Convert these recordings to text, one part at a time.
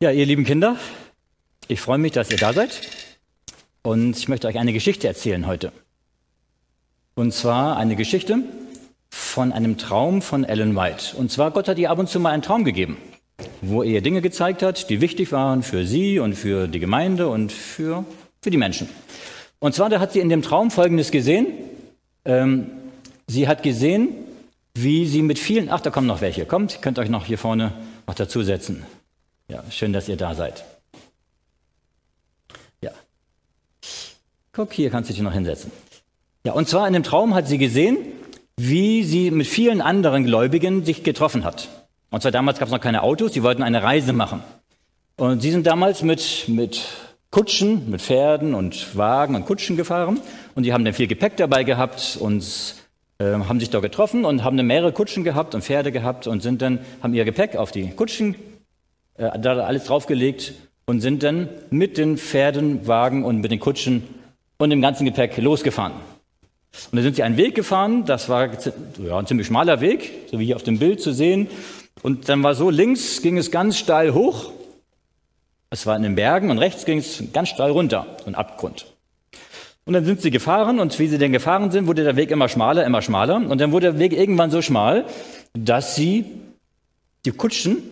Ja, ihr lieben Kinder, ich freue mich, dass ihr da seid. Und ich möchte euch eine Geschichte erzählen heute. Und zwar eine Geschichte von einem Traum von Ellen White. Und zwar, Gott hat ihr ab und zu mal einen Traum gegeben, wo er ihr Dinge gezeigt hat, die wichtig waren für sie und für die Gemeinde und für, für die Menschen. Und zwar, da hat sie in dem Traum Folgendes gesehen. Ähm, sie hat gesehen, wie sie mit vielen, ach, da kommen noch welche. Kommt, könnt euch noch hier vorne noch dazusetzen. Ja, schön, dass ihr da seid. Ja. Guck, hier kannst du dich noch hinsetzen. Ja, und zwar in dem Traum hat sie gesehen, wie sie mit vielen anderen Gläubigen sich getroffen hat. Und zwar damals gab es noch keine Autos, sie wollten eine Reise machen. Und sie sind damals mit, mit Kutschen, mit Pferden und Wagen und Kutschen gefahren. Und die haben dann viel Gepäck dabei gehabt und äh, haben sich da getroffen und haben dann mehrere Kutschen gehabt und Pferde gehabt und sind dann, haben ihr Gepäck auf die Kutschen äh, da alles draufgelegt und sind dann mit den Pferden, Wagen und mit den Kutschen und dem ganzen Gepäck losgefahren. Und dann sind sie einen Weg gefahren, das war ja, ein ziemlich schmaler Weg, so wie hier auf dem Bild zu sehen. Und dann war so, links ging es ganz steil hoch, es war in den Bergen, und rechts ging es ganz steil runter, so ein Abgrund. Und dann sind sie gefahren, und wie sie denn gefahren sind, wurde der Weg immer schmaler, immer schmaler. Und dann wurde der Weg irgendwann so schmal, dass sie die Kutschen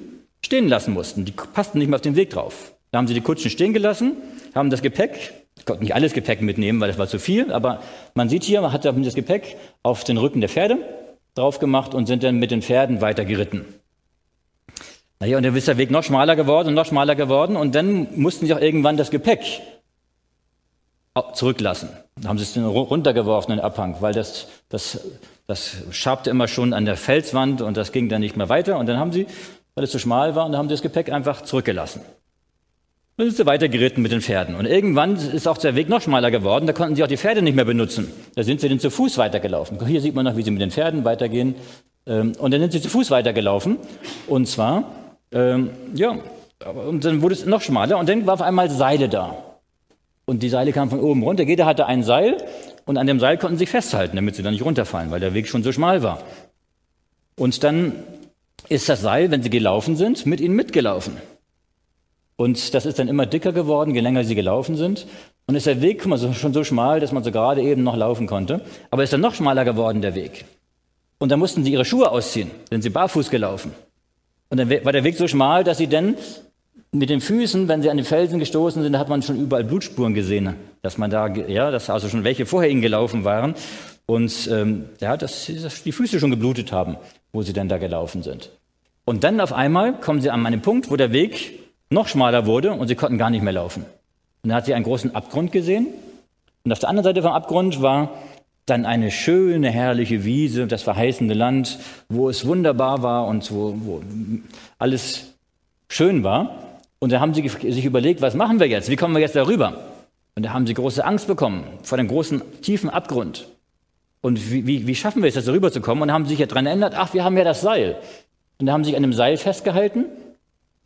stehen lassen mussten. Die passten nicht mehr auf den Weg drauf. Da haben sie die Kutschen stehen gelassen, haben das Gepäck, konnten nicht alles Gepäck mitnehmen, weil das war zu viel, aber man sieht hier, man hat das Gepäck auf den Rücken der Pferde drauf gemacht und sind dann mit den Pferden weiter geritten. Naja, und dann ist der Weg noch schmaler geworden und noch schmaler geworden und dann mussten sie auch irgendwann das Gepäck zurücklassen. Da haben sie es dann runtergeworfen in den Abhang, weil das, das, das schabte immer schon an der Felswand und das ging dann nicht mehr weiter. Und dann haben sie weil es zu schmal war und dann haben sie das Gepäck einfach zurückgelassen. Dann sind sie weiter geritten mit den Pferden. Und irgendwann ist auch der Weg noch schmaler geworden, da konnten sie auch die Pferde nicht mehr benutzen. Da sind sie dann zu Fuß weitergelaufen. Hier sieht man noch, wie sie mit den Pferden weitergehen. Ähm, und dann sind sie zu Fuß weitergelaufen. Und zwar, ähm, ja, und dann wurde es noch schmaler und dann war auf einmal Seile da. Und die Seile kamen von oben runter. Jeder hatte ein Seil und an dem Seil konnten sie sich festhalten, damit sie dann nicht runterfallen, weil der Weg schon so schmal war. Und dann ist das Seil, wenn sie gelaufen sind, mit ihnen mitgelaufen. Und das ist dann immer dicker geworden, je länger sie gelaufen sind. Und ist der Weg schon so schmal, dass man so gerade eben noch laufen konnte. Aber ist dann noch schmaler geworden, der Weg. Und dann mussten sie ihre Schuhe ausziehen, denn sie barfuß gelaufen. Und dann war der Weg so schmal, dass sie dann mit den Füßen, wenn sie an den Felsen gestoßen sind, hat man schon überall Blutspuren gesehen, dass man da, ja, dass also schon welche vorher ihnen gelaufen waren und ähm, ja, dass die Füße schon geblutet haben, wo sie dann da gelaufen sind. Und dann auf einmal kommen sie an einen Punkt, wo der Weg noch schmaler wurde und sie konnten gar nicht mehr laufen. Und dann hat sie einen großen Abgrund gesehen. Und auf der anderen Seite vom Abgrund war dann eine schöne, herrliche Wiese, das verheißende Land, wo es wunderbar war und wo, wo alles schön war. Und da haben sie sich überlegt, was machen wir jetzt? Wie kommen wir jetzt darüber? Und da haben sie große Angst bekommen vor dem großen, tiefen Abgrund. Und wie, wie, wie schaffen wir es, jetzt darüber zu kommen? Und haben sich ja daran erinnert, ach, wir haben ja das Seil. Und da haben sich an dem Seil festgehalten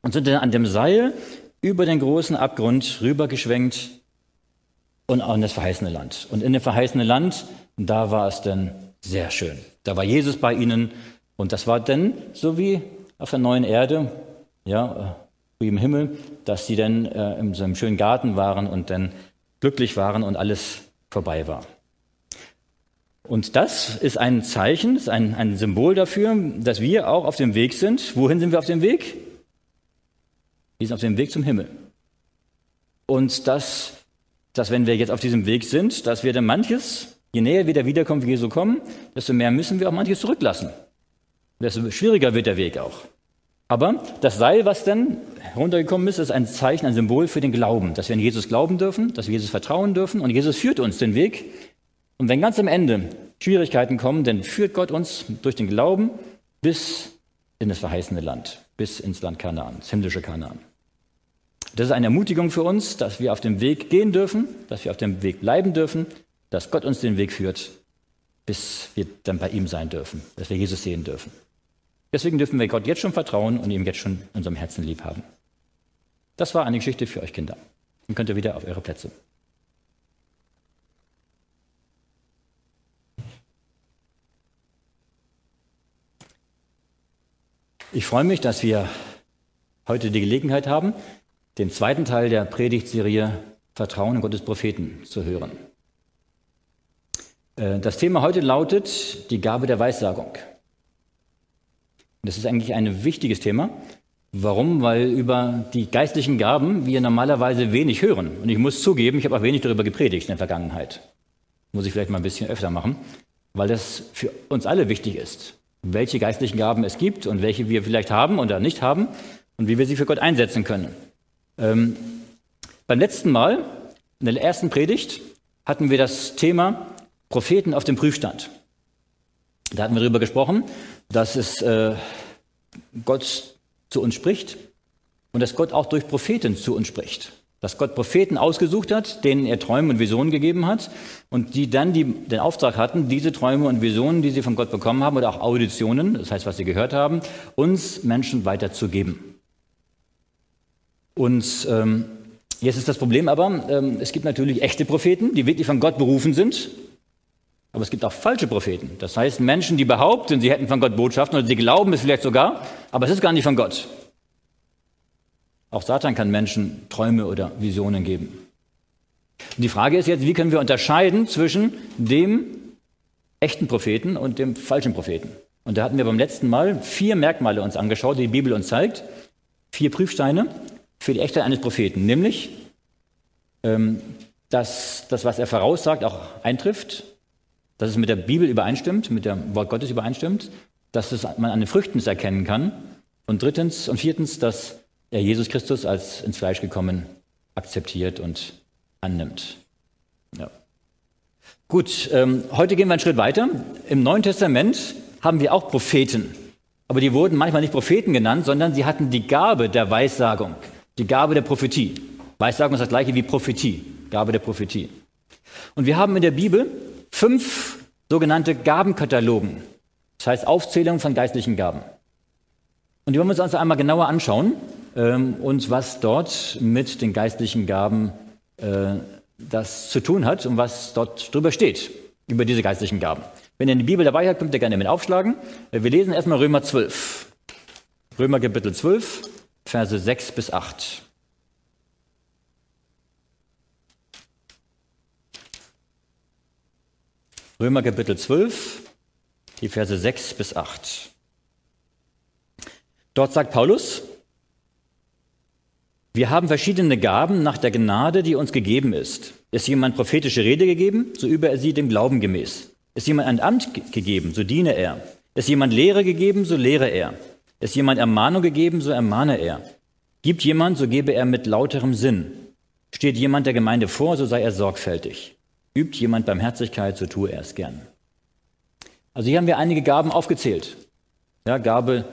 und sind dann an dem Seil über den großen Abgrund rübergeschwenkt und auch in das verheißene Land. Und in dem verheißenen Land, da war es dann sehr schön. Da war Jesus bei ihnen und das war dann so wie auf der neuen Erde, ja, im Himmel, dass sie dann äh, in so einem schönen Garten waren und dann glücklich waren und alles vorbei war. Und das ist ein Zeichen, ist ein, ein Symbol dafür, dass wir auch auf dem Weg sind. Wohin sind wir auf dem Weg? Wir sind auf dem Weg zum Himmel. Und dass, dass wenn wir jetzt auf diesem Weg sind, dass wir dann manches, je näher wir der Wiederkunft Jesu kommen, desto mehr müssen wir auch manches zurücklassen. Desto schwieriger wird der Weg auch. Aber das Seil, was dann heruntergekommen ist, ist ein Zeichen, ein Symbol für den Glauben, dass wir an Jesus glauben dürfen, dass wir Jesus vertrauen dürfen und Jesus führt uns den Weg und wenn ganz am Ende Schwierigkeiten kommen, dann führt Gott uns durch den Glauben bis in das verheißene Land, bis ins Land Kanaan, das himmlische Kanaan. Das ist eine Ermutigung für uns, dass wir auf dem Weg gehen dürfen, dass wir auf dem Weg bleiben dürfen, dass Gott uns den Weg führt, bis wir dann bei ihm sein dürfen, dass wir Jesus sehen dürfen. Deswegen dürfen wir Gott jetzt schon vertrauen und ihm jetzt schon in unserem Herzen lieb haben. Das war eine Geschichte für euch Kinder. Dann könnt ihr wieder auf eure Plätze. Ich freue mich, dass wir heute die Gelegenheit haben, den zweiten Teil der Predigtserie Vertrauen in Gottes Propheten zu hören. Äh, das Thema heute lautet die Gabe der Weissagung. Das ist eigentlich ein wichtiges Thema. Warum? Weil über die geistlichen Gaben wir normalerweise wenig hören. Und ich muss zugeben, ich habe auch wenig darüber gepredigt in der Vergangenheit. Muss ich vielleicht mal ein bisschen öfter machen, weil das für uns alle wichtig ist, welche geistlichen Gaben es gibt und welche wir vielleicht haben oder nicht haben und wie wir sie für Gott einsetzen können. Ähm, beim letzten Mal, in der ersten Predigt, hatten wir das Thema Propheten auf dem Prüfstand. Da hatten wir darüber gesprochen, dass es äh, Gott zu uns spricht und dass Gott auch durch Propheten zu uns spricht. Dass Gott Propheten ausgesucht hat, denen er Träume und Visionen gegeben hat und die dann die, den Auftrag hatten, diese Träume und Visionen, die sie von Gott bekommen haben oder auch Auditionen, das heißt, was sie gehört haben, uns Menschen weiterzugeben. Und ähm, jetzt ist das Problem aber, ähm, es gibt natürlich echte Propheten, die wirklich von Gott berufen sind aber es gibt auch falsche Propheten. Das heißt Menschen, die behaupten, sie hätten von Gott Botschaften oder sie glauben es vielleicht sogar, aber es ist gar nicht von Gott. Auch Satan kann Menschen Träume oder Visionen geben. Die Frage ist jetzt, wie können wir unterscheiden zwischen dem echten Propheten und dem falschen Propheten? Und da hatten wir beim letzten Mal vier Merkmale uns angeschaut, die die Bibel uns zeigt. Vier Prüfsteine für die Echtheit eines Propheten. Nämlich, ähm, dass das, was er voraussagt, auch eintrifft dass es mit der Bibel übereinstimmt, mit dem Wort Gottes übereinstimmt, dass es, man an den Früchten es erkennen kann. Und drittens und viertens, dass er Jesus Christus als ins Fleisch gekommen akzeptiert und annimmt. Ja. Gut, ähm, heute gehen wir einen Schritt weiter. Im Neuen Testament haben wir auch Propheten. Aber die wurden manchmal nicht Propheten genannt, sondern sie hatten die Gabe der Weissagung, die Gabe der Prophetie. Weissagung ist das gleiche wie Prophetie, Gabe der Prophetie. Und wir haben in der Bibel fünf sogenannte Gabenkatalogen, das heißt Aufzählung von geistlichen Gaben. Und die wollen wir uns also einmal genauer anschauen ähm, und was dort mit den geistlichen Gaben äh, das zu tun hat und was dort drüber steht, über diese geistlichen Gaben. Wenn ihr die Bibel dabei habt, könnt ihr gerne mit aufschlagen. Äh, wir lesen erstmal Römer 12. Römer Kapitel 12, Verse 6 bis 8. Römer Kapitel 12, die Verse 6 bis 8. Dort sagt Paulus, wir haben verschiedene Gaben nach der Gnade, die uns gegeben ist. Ist jemand prophetische Rede gegeben, so übe er sie dem Glauben gemäß. Ist jemand ein Amt gegeben, so diene er. Ist jemand Lehre gegeben, so lehre er. Ist jemand Ermahnung gegeben, so ermahne er. Gibt jemand, so gebe er mit lauterem Sinn. Steht jemand der Gemeinde vor, so sei er sorgfältig. Übt jemand Barmherzigkeit, so tue er es gern. Also hier haben wir einige Gaben aufgezählt. Ja, Gabe,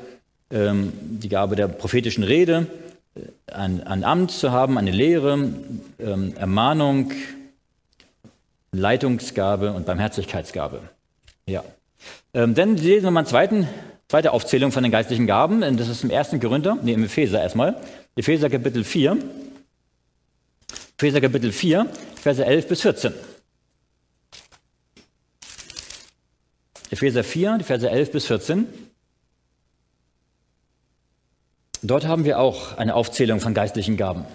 ähm, die Gabe der prophetischen Rede, äh, ein, ein, Amt zu haben, eine Lehre, ähm, Ermahnung, Leitungsgabe und Barmherzigkeitsgabe. Ja. Ähm, dann lesen wir mal eine zweiten, zweite Aufzählung von den geistlichen Gaben. Das ist im ersten Korinther, nee, im Epheser erstmal. Epheser Kapitel 4. Epheser Kapitel 4, Verse 11 bis 14. Epheser 4, die Verse 11 bis 14. Dort haben wir auch eine Aufzählung von geistlichen Gaben.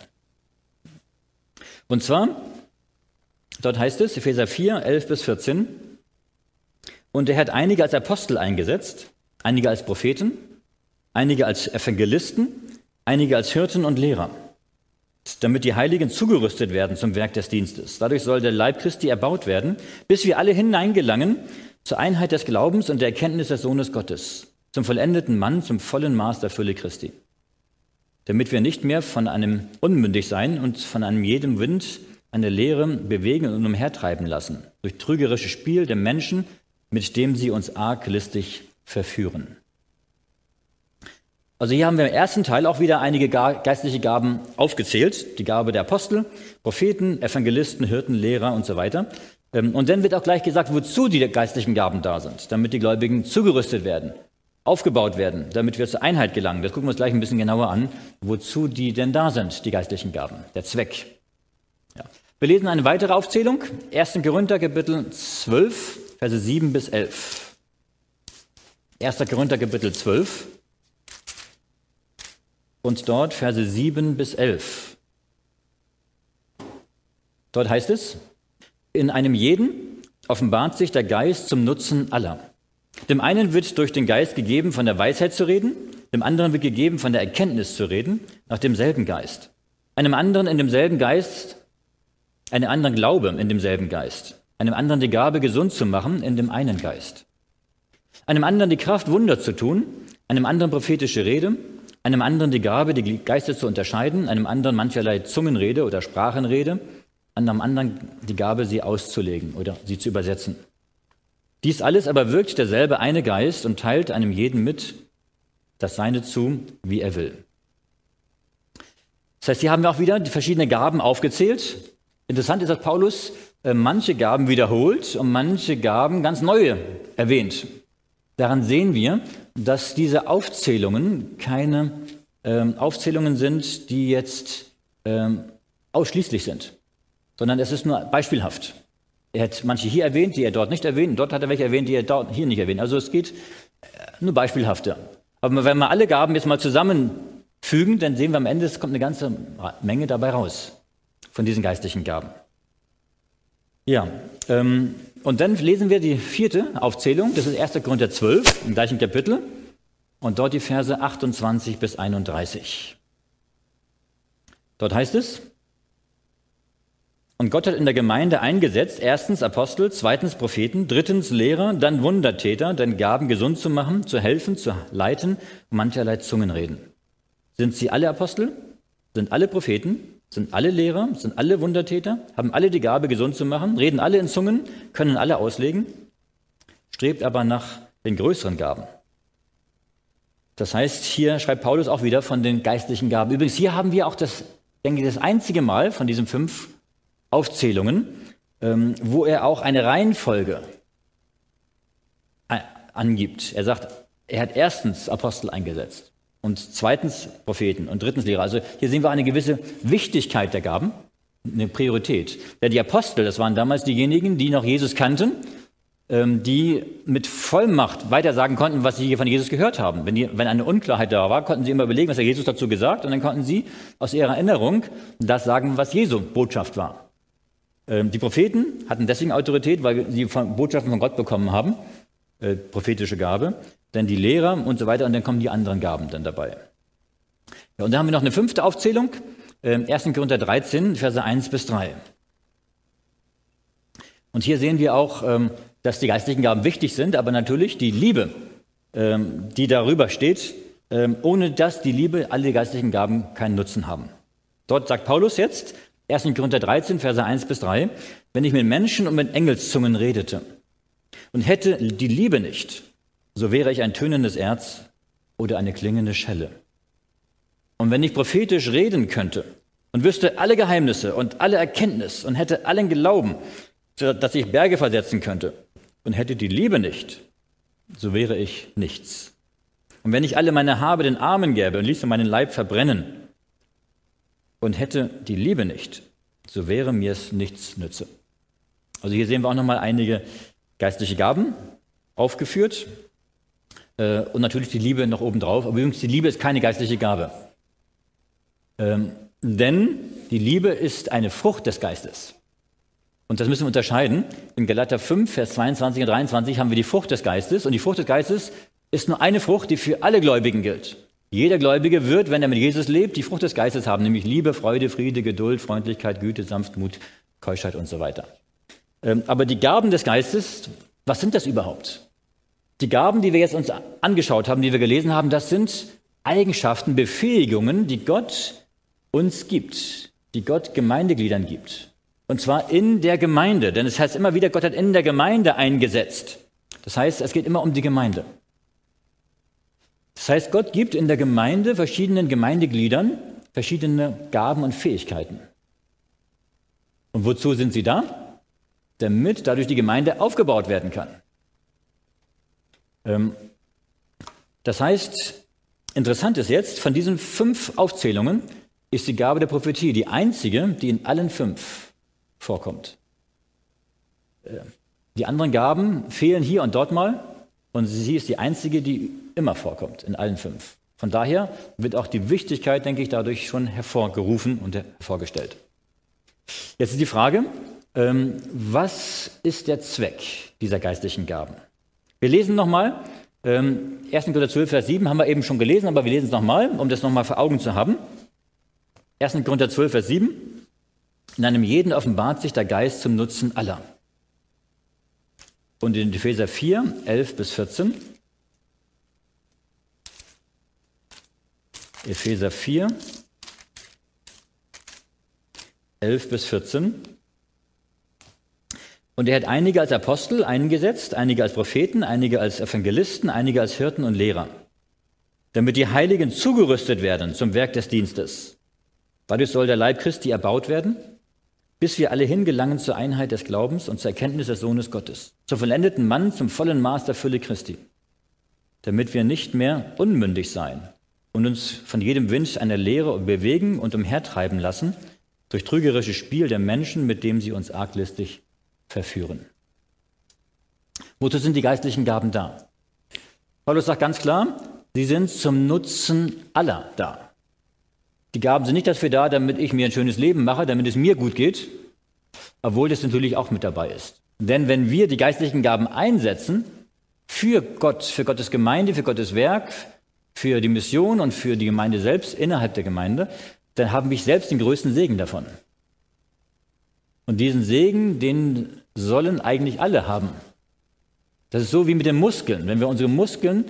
Und zwar, dort heißt es, Epheser 4, 11 bis 14, und er hat einige als Apostel eingesetzt, einige als Propheten, einige als Evangelisten, einige als Hirten und Lehrer, damit die Heiligen zugerüstet werden zum Werk des Dienstes. Dadurch soll der Leib Christi erbaut werden, bis wir alle hineingelangen zur Einheit des Glaubens und der Erkenntnis des Sohnes Gottes, zum vollendeten Mann, zum vollen Maß der Fülle Christi. Damit wir nicht mehr von einem unmündig sein und von einem jedem Wind eine Lehre bewegen und umhertreiben lassen, durch trügerisches Spiel der Menschen, mit dem sie uns arglistig verführen. Also hier haben wir im ersten Teil auch wieder einige geistliche Gaben aufgezählt. Die Gabe der Apostel, Propheten, Evangelisten, Hirten, Lehrer und so weiter. Ähm, und dann wird auch gleich gesagt, wozu die geistlichen Gaben da sind, damit die Gläubigen zugerüstet werden, aufgebaut werden, damit wir zur Einheit gelangen. Das gucken wir uns gleich ein bisschen genauer an, wozu die denn da sind, die geistlichen Gaben, der Zweck. Ja. Wir lesen eine weitere Aufzählung, 1. Korinther Kapitel 12, Verse 7 bis 11. 1. Korinther Kapitel 12. und dort Verse 7 bis 11. Dort heißt es, in einem jeden offenbart sich der Geist zum Nutzen aller. Dem einen wird durch den Geist gegeben, von der Weisheit zu reden, dem anderen wird gegeben, von der Erkenntnis zu reden, nach demselben Geist. Einem anderen in demselben Geist, einem anderen Glaube in demselben Geist, einem anderen die Gabe, gesund zu machen, in dem einen Geist. Einem anderen die Kraft, Wunder zu tun, einem anderen prophetische Rede, einem anderen die Gabe, die Geister zu unterscheiden, einem anderen mancherlei Zungenrede oder Sprachenrede, einem anderen die Gabe, sie auszulegen oder sie zu übersetzen. Dies alles aber wirkt derselbe eine Geist und teilt einem jeden mit das Seine zu, wie er will. Das heißt, hier haben wir auch wieder die verschiedenen Gaben aufgezählt. Interessant ist, dass Paulus äh, manche Gaben wiederholt und manche Gaben ganz neue erwähnt. Daran sehen wir, dass diese Aufzählungen keine ähm, Aufzählungen sind, die jetzt ähm, ausschließlich sind sondern es ist nur beispielhaft. Er hat manche hier erwähnt, die er dort nicht erwähnt, dort hat er welche erwähnt, die er dort hier nicht erwähnt. Also es geht äh, nur beispielhafter. Aber wenn wir alle Gaben jetzt mal zusammenfügen, dann sehen wir am Ende, es kommt eine ganze Menge dabei raus von diesen geistlichen Gaben. Ja, ähm, und dann lesen wir die vierte Aufzählung, das ist 1. Korinther 12 im gleichen Kapitel und dort die Verse 28 bis 31. Dort heißt es, und Gott hat in der Gemeinde eingesetzt, erstens Apostel, zweitens Propheten, drittens Lehrer, dann Wundertäter, dann Gaben gesund zu machen, zu helfen, zu leiten, mancherlei Zungenreden. Sind sie alle Apostel? Sind alle Propheten? Sind alle Lehrer? Sind alle Wundertäter? Haben alle die Gabe, gesund zu machen? Reden alle in Zungen? Können alle auslegen? Strebt aber nach den größeren Gaben. Das heißt, hier schreibt Paulus auch wieder von den geistlichen Gaben. Übrigens, hier haben wir auch das, denke ich, das einzige Mal von diesen fünf Aufzählungen, ähm, wo er auch eine Reihenfolge angibt. Er sagt, er hat erstens Apostel eingesetzt und zweitens Propheten und drittens Lehrer. Also hier sehen wir eine gewisse Wichtigkeit der Gaben, eine Priorität. Denn die Apostel, das waren damals diejenigen, die noch Jesus kannten, ähm, die mit Vollmacht weitersagen konnten, was sie hier von Jesus gehört haben. Wenn, die, wenn eine Unklarheit da war, konnten sie immer überlegen, was der Jesus dazu gesagt, und dann konnten sie aus ihrer Erinnerung das sagen, was Jesu Botschaft war. Ähm, die Propheten hatten deswegen Autorität, weil sie Botschaften von Gott bekommen haben, äh, prophetische Gabe, dann die Lehrer und so weiter und dann kommen die anderen Gaben dann dabei. Ja, und dann haben wir noch eine fünfte Aufzählung, äh, 1. Korinther 13, Verse 1 bis 3. Und hier sehen wir auch, ähm, dass die geistlichen Gaben wichtig sind, aber natürlich die Liebe, ähm, die darüber steht, ähm, ohne dass die Liebe alle geistlichen Gaben keinen Nutzen haben. Dort sagt Paulus jetzt, 1. Korinther 13, Verse 1 bis 3, wenn ich mit Menschen und mit Engelszungen redete und hätte die Liebe nicht, so wäre ich ein tönendes Erz oder eine klingende Schelle. Und wenn ich prophetisch reden könnte und wüsste alle Geheimnisse und alle Erkenntnis und hätte allen Glauben, dass ich Berge versetzen könnte und hätte die Liebe nicht, so wäre ich nichts. Und wenn ich alle meine Habe den Armen gäbe und ließe meinen Leib verbrennen und hätte die Liebe nicht, so wäre mir es nichts nütze. Also hier sehen wir auch nochmal einige geistliche Gaben aufgeführt äh, und natürlich die Liebe noch obendrauf. Aber übrigens, die Liebe ist keine geistliche Gabe. Ähm, denn die Liebe ist eine Frucht des Geistes. Und das müssen wir unterscheiden. In Galater 5, Vers 22 und 23 haben wir die Frucht des Geistes. Und die Frucht des Geistes ist nur eine Frucht, die für alle Gläubigen gilt. Jeder Gläubige wird, wenn er mit Jesus lebt, die Frucht des Geistes haben, nämlich Liebe, Freude, Friede, Geduld, Freundlichkeit, Güte, Sanftmut, Keuschheit und so weiter. Ähm, aber die Gaben des Geistes, was sind das überhaupt? Die Gaben, die wir jetzt uns angeschaut haben, die wir gelesen haben, das sind Eigenschaften, Befähigungen, die Gott uns gibt, die Gott Gemeindegliedern gibt. Und zwar in der Gemeinde, denn es heißt immer wieder, Gott hat in der Gemeinde eingesetzt. Das heißt, es geht immer um die Gemeinde. Das heißt, Gott gibt in der Gemeinde verschiedenen Gemeindegliedern verschiedene Gaben und Fähigkeiten. Und wozu sind sie da? Damit dadurch die Gemeinde aufgebaut werden kann. Ähm, das heißt, interessant ist jetzt, von diesen fünf Aufzählungen ist die Gabe der Prophetie die einzige, die in allen fünf vorkommt. Äh, die anderen Gaben fehlen hier und dort mal, und sie ist die einzige, die immer vorkommt, in allen fünf. Von daher wird auch die Wichtigkeit, denke ich, dadurch schon hervorgerufen und hervorgestellt. Jetzt ist die Frage, ähm, was ist der Zweck dieser geistlichen Gaben? Wir lesen nochmal, 1. Ähm, Korinther 12, Vers 7 haben wir eben schon gelesen, aber wir lesen es nochmal, um das nochmal vor Augen zu haben. 1. Korinther 12, Vers 7. In einem jeden offenbart sich der Geist zum Nutzen aller. Und in Epheser 4, 11 bis 14. Epheser 4, 11 bis 14. Und er hat einige als Apostel eingesetzt, einige als Propheten, einige als Evangelisten, einige als Hirten und Lehrer, damit die Heiligen zugerüstet werden zum Werk des Dienstes. Dadurch soll der Leib Christi erbaut werden, bis wir alle hingelangen zur Einheit des Glaubens und zur Erkenntnis des Sohnes Gottes, zum vollendeten Mann, zum vollen Maß der Fülle Christi, damit wir nicht mehr unmündig sein und uns von jedem Wind einer Lehre bewegen und umhertreiben lassen, durch trügerisches Spiel der Menschen, mit dem sie uns arglistig verführen. Wozu sind die geistlichen Gaben da? Paulus sagt ganz klar, sie sind zum Nutzen aller da. Die Gaben sind nicht dafür da, damit ich mir ein schönes Leben mache, damit es mir gut geht, obwohl das natürlich auch mit dabei ist. Denn wenn wir die geistlichen Gaben einsetzen für Gott, für Gottes Gemeinde, für Gottes Werk, für die Mission und für die Gemeinde selbst innerhalb der Gemeinde, dann haben wir selbst den größten Segen davon. Und diesen Segen, den sollen eigentlich alle haben. Das ist so wie mit den Muskeln. Wenn wir unsere Muskeln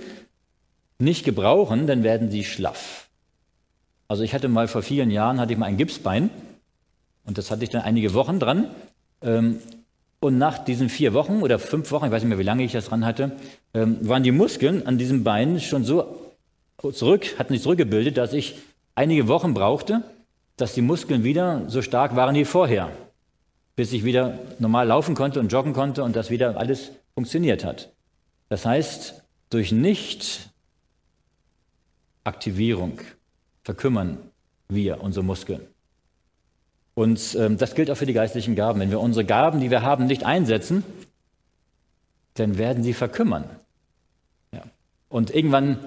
nicht gebrauchen, dann werden sie schlaff. Also ich hatte mal vor vielen Jahren hatte ich mal ein Gipsbein und das hatte ich dann einige Wochen dran. Ähm, und nach diesen vier Wochen oder fünf Wochen, ich weiß nicht mehr, wie lange ich das dran hatte, ähm, waren die Muskeln an diesem Bein schon so zurück, hatten sich zurückgebildet, dass ich einige Wochen brauchte, dass die Muskeln wieder so stark waren wie vorher bis ich wieder normal laufen konnte und joggen konnte und das wieder alles funktioniert hat. Das heißt, durch Nicht-Aktivierung verkümmern wir unsere Muskeln. Und ähm, das gilt auch für die geistlichen Gaben. Wenn wir unsere Gaben, die wir haben, nicht einsetzen, dann werden sie verkümmern. Ja. Und irgendwann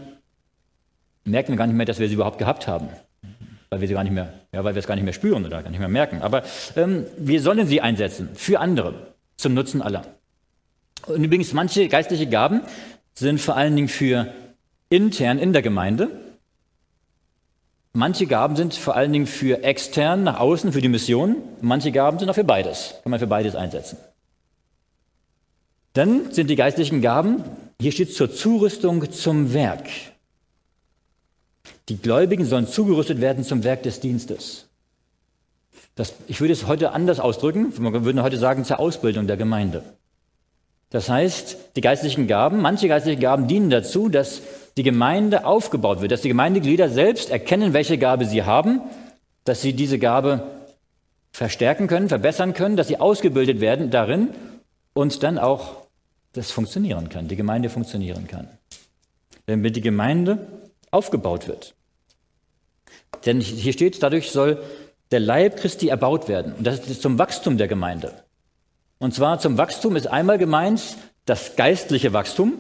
merken wir gar nicht mehr, dass wir sie überhaupt gehabt haben weil wir sie gar nicht mehr, ja, weil wir es gar nicht mehr spüren oder gar nicht mehr merken. Aber ähm, wir sollen sie einsetzen für andere, zum Nutzen aller. Und übrigens, manche geistliche Gaben sind vor allen Dingen für intern in der Gemeinde. Manche Gaben sind vor allen Dingen für extern nach außen, für die Mission. Manche Gaben sind auch für beides. Kann man für beides einsetzen. Dann sind die geistlichen Gaben, hier steht zur Zurüstung zum Werk. Die Gläubigen sollen zugerüstet werden zum Werk des Dienstes. Das, ich würde es heute anders ausdrücken. Man würde heute sagen, zur Ausbildung der Gemeinde. Das heißt, die geistlichen Gaben, manche geistliche Gaben dienen dazu, dass die Gemeinde aufgebaut wird, dass die Gemeindeglieder selbst erkennen, welche Gabe sie haben, dass sie diese Gabe verstärken können, verbessern können, dass sie ausgebildet werden darin und dann auch das funktionieren kann, die Gemeinde funktionieren kann. Damit die Gemeinde aufgebaut wird. Denn hier steht, dadurch soll der Leib Christi erbaut werden. Und das ist zum Wachstum der Gemeinde. Und zwar zum Wachstum ist einmal gemeint das geistliche Wachstum,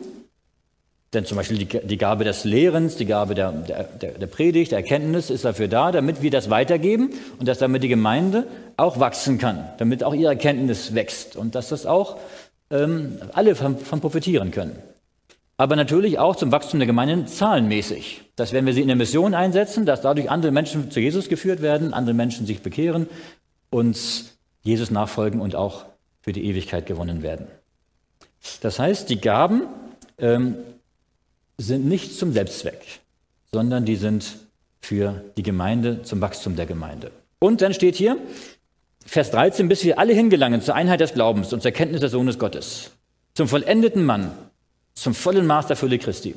denn zum Beispiel die, die Gabe des Lehrens, die Gabe der, der, der, Predigt, der Erkenntnis ist dafür da, damit wir das weitergeben und dass damit die Gemeinde auch wachsen kann, damit auch ihre Erkenntnis wächst und dass das auch ähm, alle von, von profitieren können aber natürlich auch zum Wachstum der Gemeinden zahlenmäßig. Das werden wir sie in der Mission einsetzen, dass dadurch andere Menschen zu Jesus geführt werden, andere Menschen sich bekehren und Jesus nachfolgen und auch für die Ewigkeit gewonnen werden. Das heißt, die Gaben ähm, sind nicht zum Selbstzweck, sondern die sind für die Gemeinde, zum Wachstum der Gemeinde. Und dann steht hier, Vers 13, bis wir alle hingelangen zur Einheit des Glaubens und zur Kenntnis des Sohnes Gottes, zum vollendeten Mann, zum vollen Maß der Fülle Christi.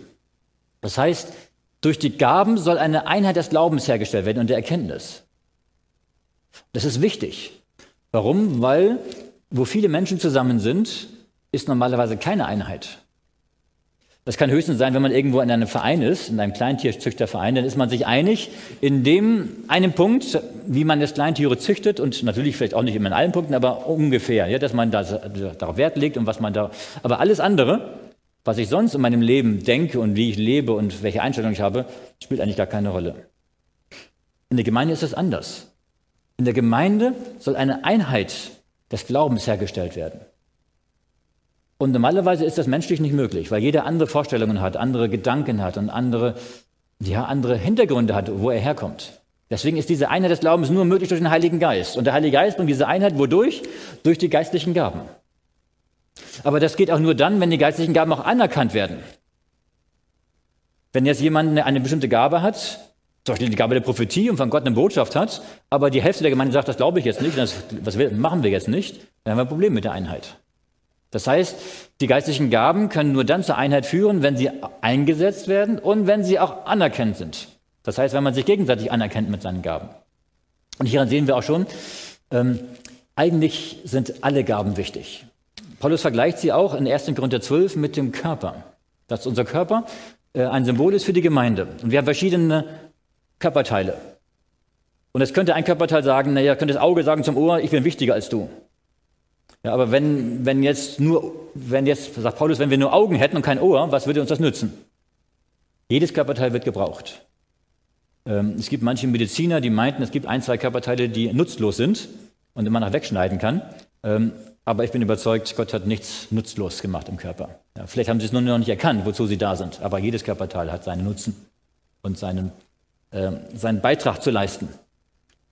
Das heißt, durch die Gaben soll eine Einheit des Glaubens hergestellt werden und der Erkenntnis. Das ist wichtig. Warum? Weil wo viele Menschen zusammen sind, ist normalerweise keine Einheit. Das kann höchstens sein, wenn man irgendwo in einem Verein ist, in einem Kleintierzüchterverein, dann ist man sich einig in dem einen Punkt, wie man das Kleintiere züchtet und natürlich vielleicht auch nicht immer in allen Punkten, aber ungefähr, ja, dass man da, darauf Wert legt und was man da, aber alles andere Was ich sonst in meinem Leben denke und wie ich lebe und welche Einstellung ich habe, spielt eigentlich gar keine Rolle. In der Gemeinde ist es anders. In der Gemeinde soll eine Einheit des Glaubens hergestellt werden. Und normalerweise ist das menschlich nicht möglich, weil jeder andere Vorstellungen hat, andere Gedanken hat und andere, ja, andere Hintergründe hat, wo er herkommt. Deswegen ist diese Einheit des Glaubens nur möglich durch den Heiligen Geist. Und der Heilige Geist bringt diese Einheit wodurch? Durch die geistlichen Gaben. Aber das geht auch nur dann, wenn die geistlichen Gaben auch anerkannt werden. Wenn jetzt jemand eine, bestimmte Gabe hat, zum Beispiel die Gabe der Prophetie und von Gott eine Botschaft hat, aber die Hälfte der Gemeinde sagt, das glaube ich jetzt nicht, das, was machen wir jetzt nicht, dann haben wir ein Problem mit der Einheit. Das heißt, die geistlichen Gaben können nur dann zur Einheit führen, wenn sie eingesetzt werden und wenn sie auch anerkannt sind. Das heißt, wenn man sich gegenseitig anerkennt mit seinen Gaben. Und hieran sehen wir auch schon, ähm, eigentlich sind alle Gaben wichtig. Paulus vergleicht sie auch in 1. Korinther 12 mit dem Körper. Dass unser Körper äh, ein Symbol ist für die Gemeinde. Und wir haben verschiedene Körperteile. Und es könnte ein Körperteil sagen, naja, könnte das Auge sagen zum Ohr, ich bin wichtiger als du. Ja, aber wenn, wenn jetzt nur, wenn jetzt, sagt Paulus, wenn wir nur Augen hätten und kein Ohr, was würde uns das nützen? Jedes Körperteil wird gebraucht. Ähm, es gibt manche Mediziner, die meinten, es gibt ein, zwei Körperteile, die nutzlos sind und man nach wegschneiden kann. Aber ich bin überzeugt, Gott hat nichts nutzlos gemacht im Körper. Ja, vielleicht haben sie es nur noch nicht erkannt, wozu sie da sind. Aber jedes Körperteil hat seinen Nutzen und seinen äh, seinen Beitrag zu leisten.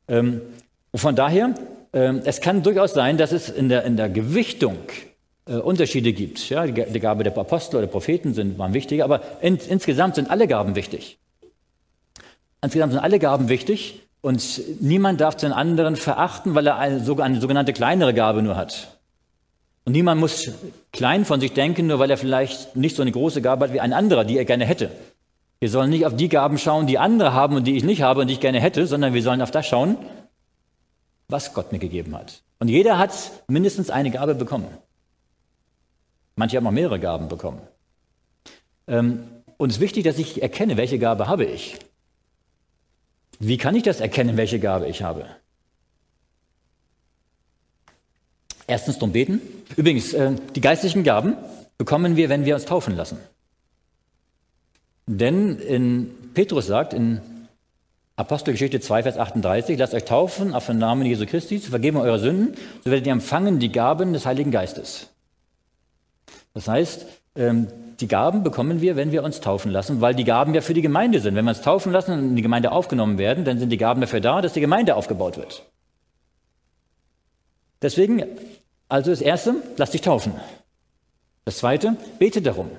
Ähm, von daher, äh, es kann durchaus sein, dass es in der, in der Gewichtung äh, Unterschiede gibt. Ja, die, die, Gabe der Apostel oder Propheten sind, waren wichtig, aber in, insgesamt sind alle Gaben wichtig. Insgesamt sind alle Gaben wichtig und niemand darf den anderen verachten, weil er eine, eine sogenannte kleinere Gabe nur hat. Und niemand muss klein von sich denken, nur weil er vielleicht nicht so eine große Gabe hat wie ein anderer, die er gerne hätte. Wir sollen nicht auf die Gaben schauen, die andere haben und die ich nicht habe und die ich gerne hätte, sondern wir sollen auf das schauen, was Gott mir gegeben hat. Und jeder hat mindestens eine Gabe bekommen. Manche haben auch mehrere Gaben bekommen. Ähm, und es ist wichtig, dass ich erkenne, welche Gabe habe ich. Wie kann ich das erkennen, welche Gabe ich habe? Erstens drum beten. Übrigens, äh, die geistlichen Gaben bekommen wir, wenn wir uns taufen lassen. Denn in Petrus sagt in Apostelgeschichte 2, Vers 38, lasst euch taufen auf den Namen Jesu Christi zur Vergebung eurer Sünden, so werdet ihr empfangen die Gaben des Heiligen Geistes. Das heißt, ähm, die Gaben bekommen wir, wenn wir uns taufen lassen, weil die Gaben ja für die Gemeinde sind. Wenn wir uns taufen lassen und in die Gemeinde aufgenommen werden, dann sind die Gaben dafür da, dass die Gemeinde aufgebaut wird. Deswegen, also das Erste, lass dich taufen. Das Zweite, bete darum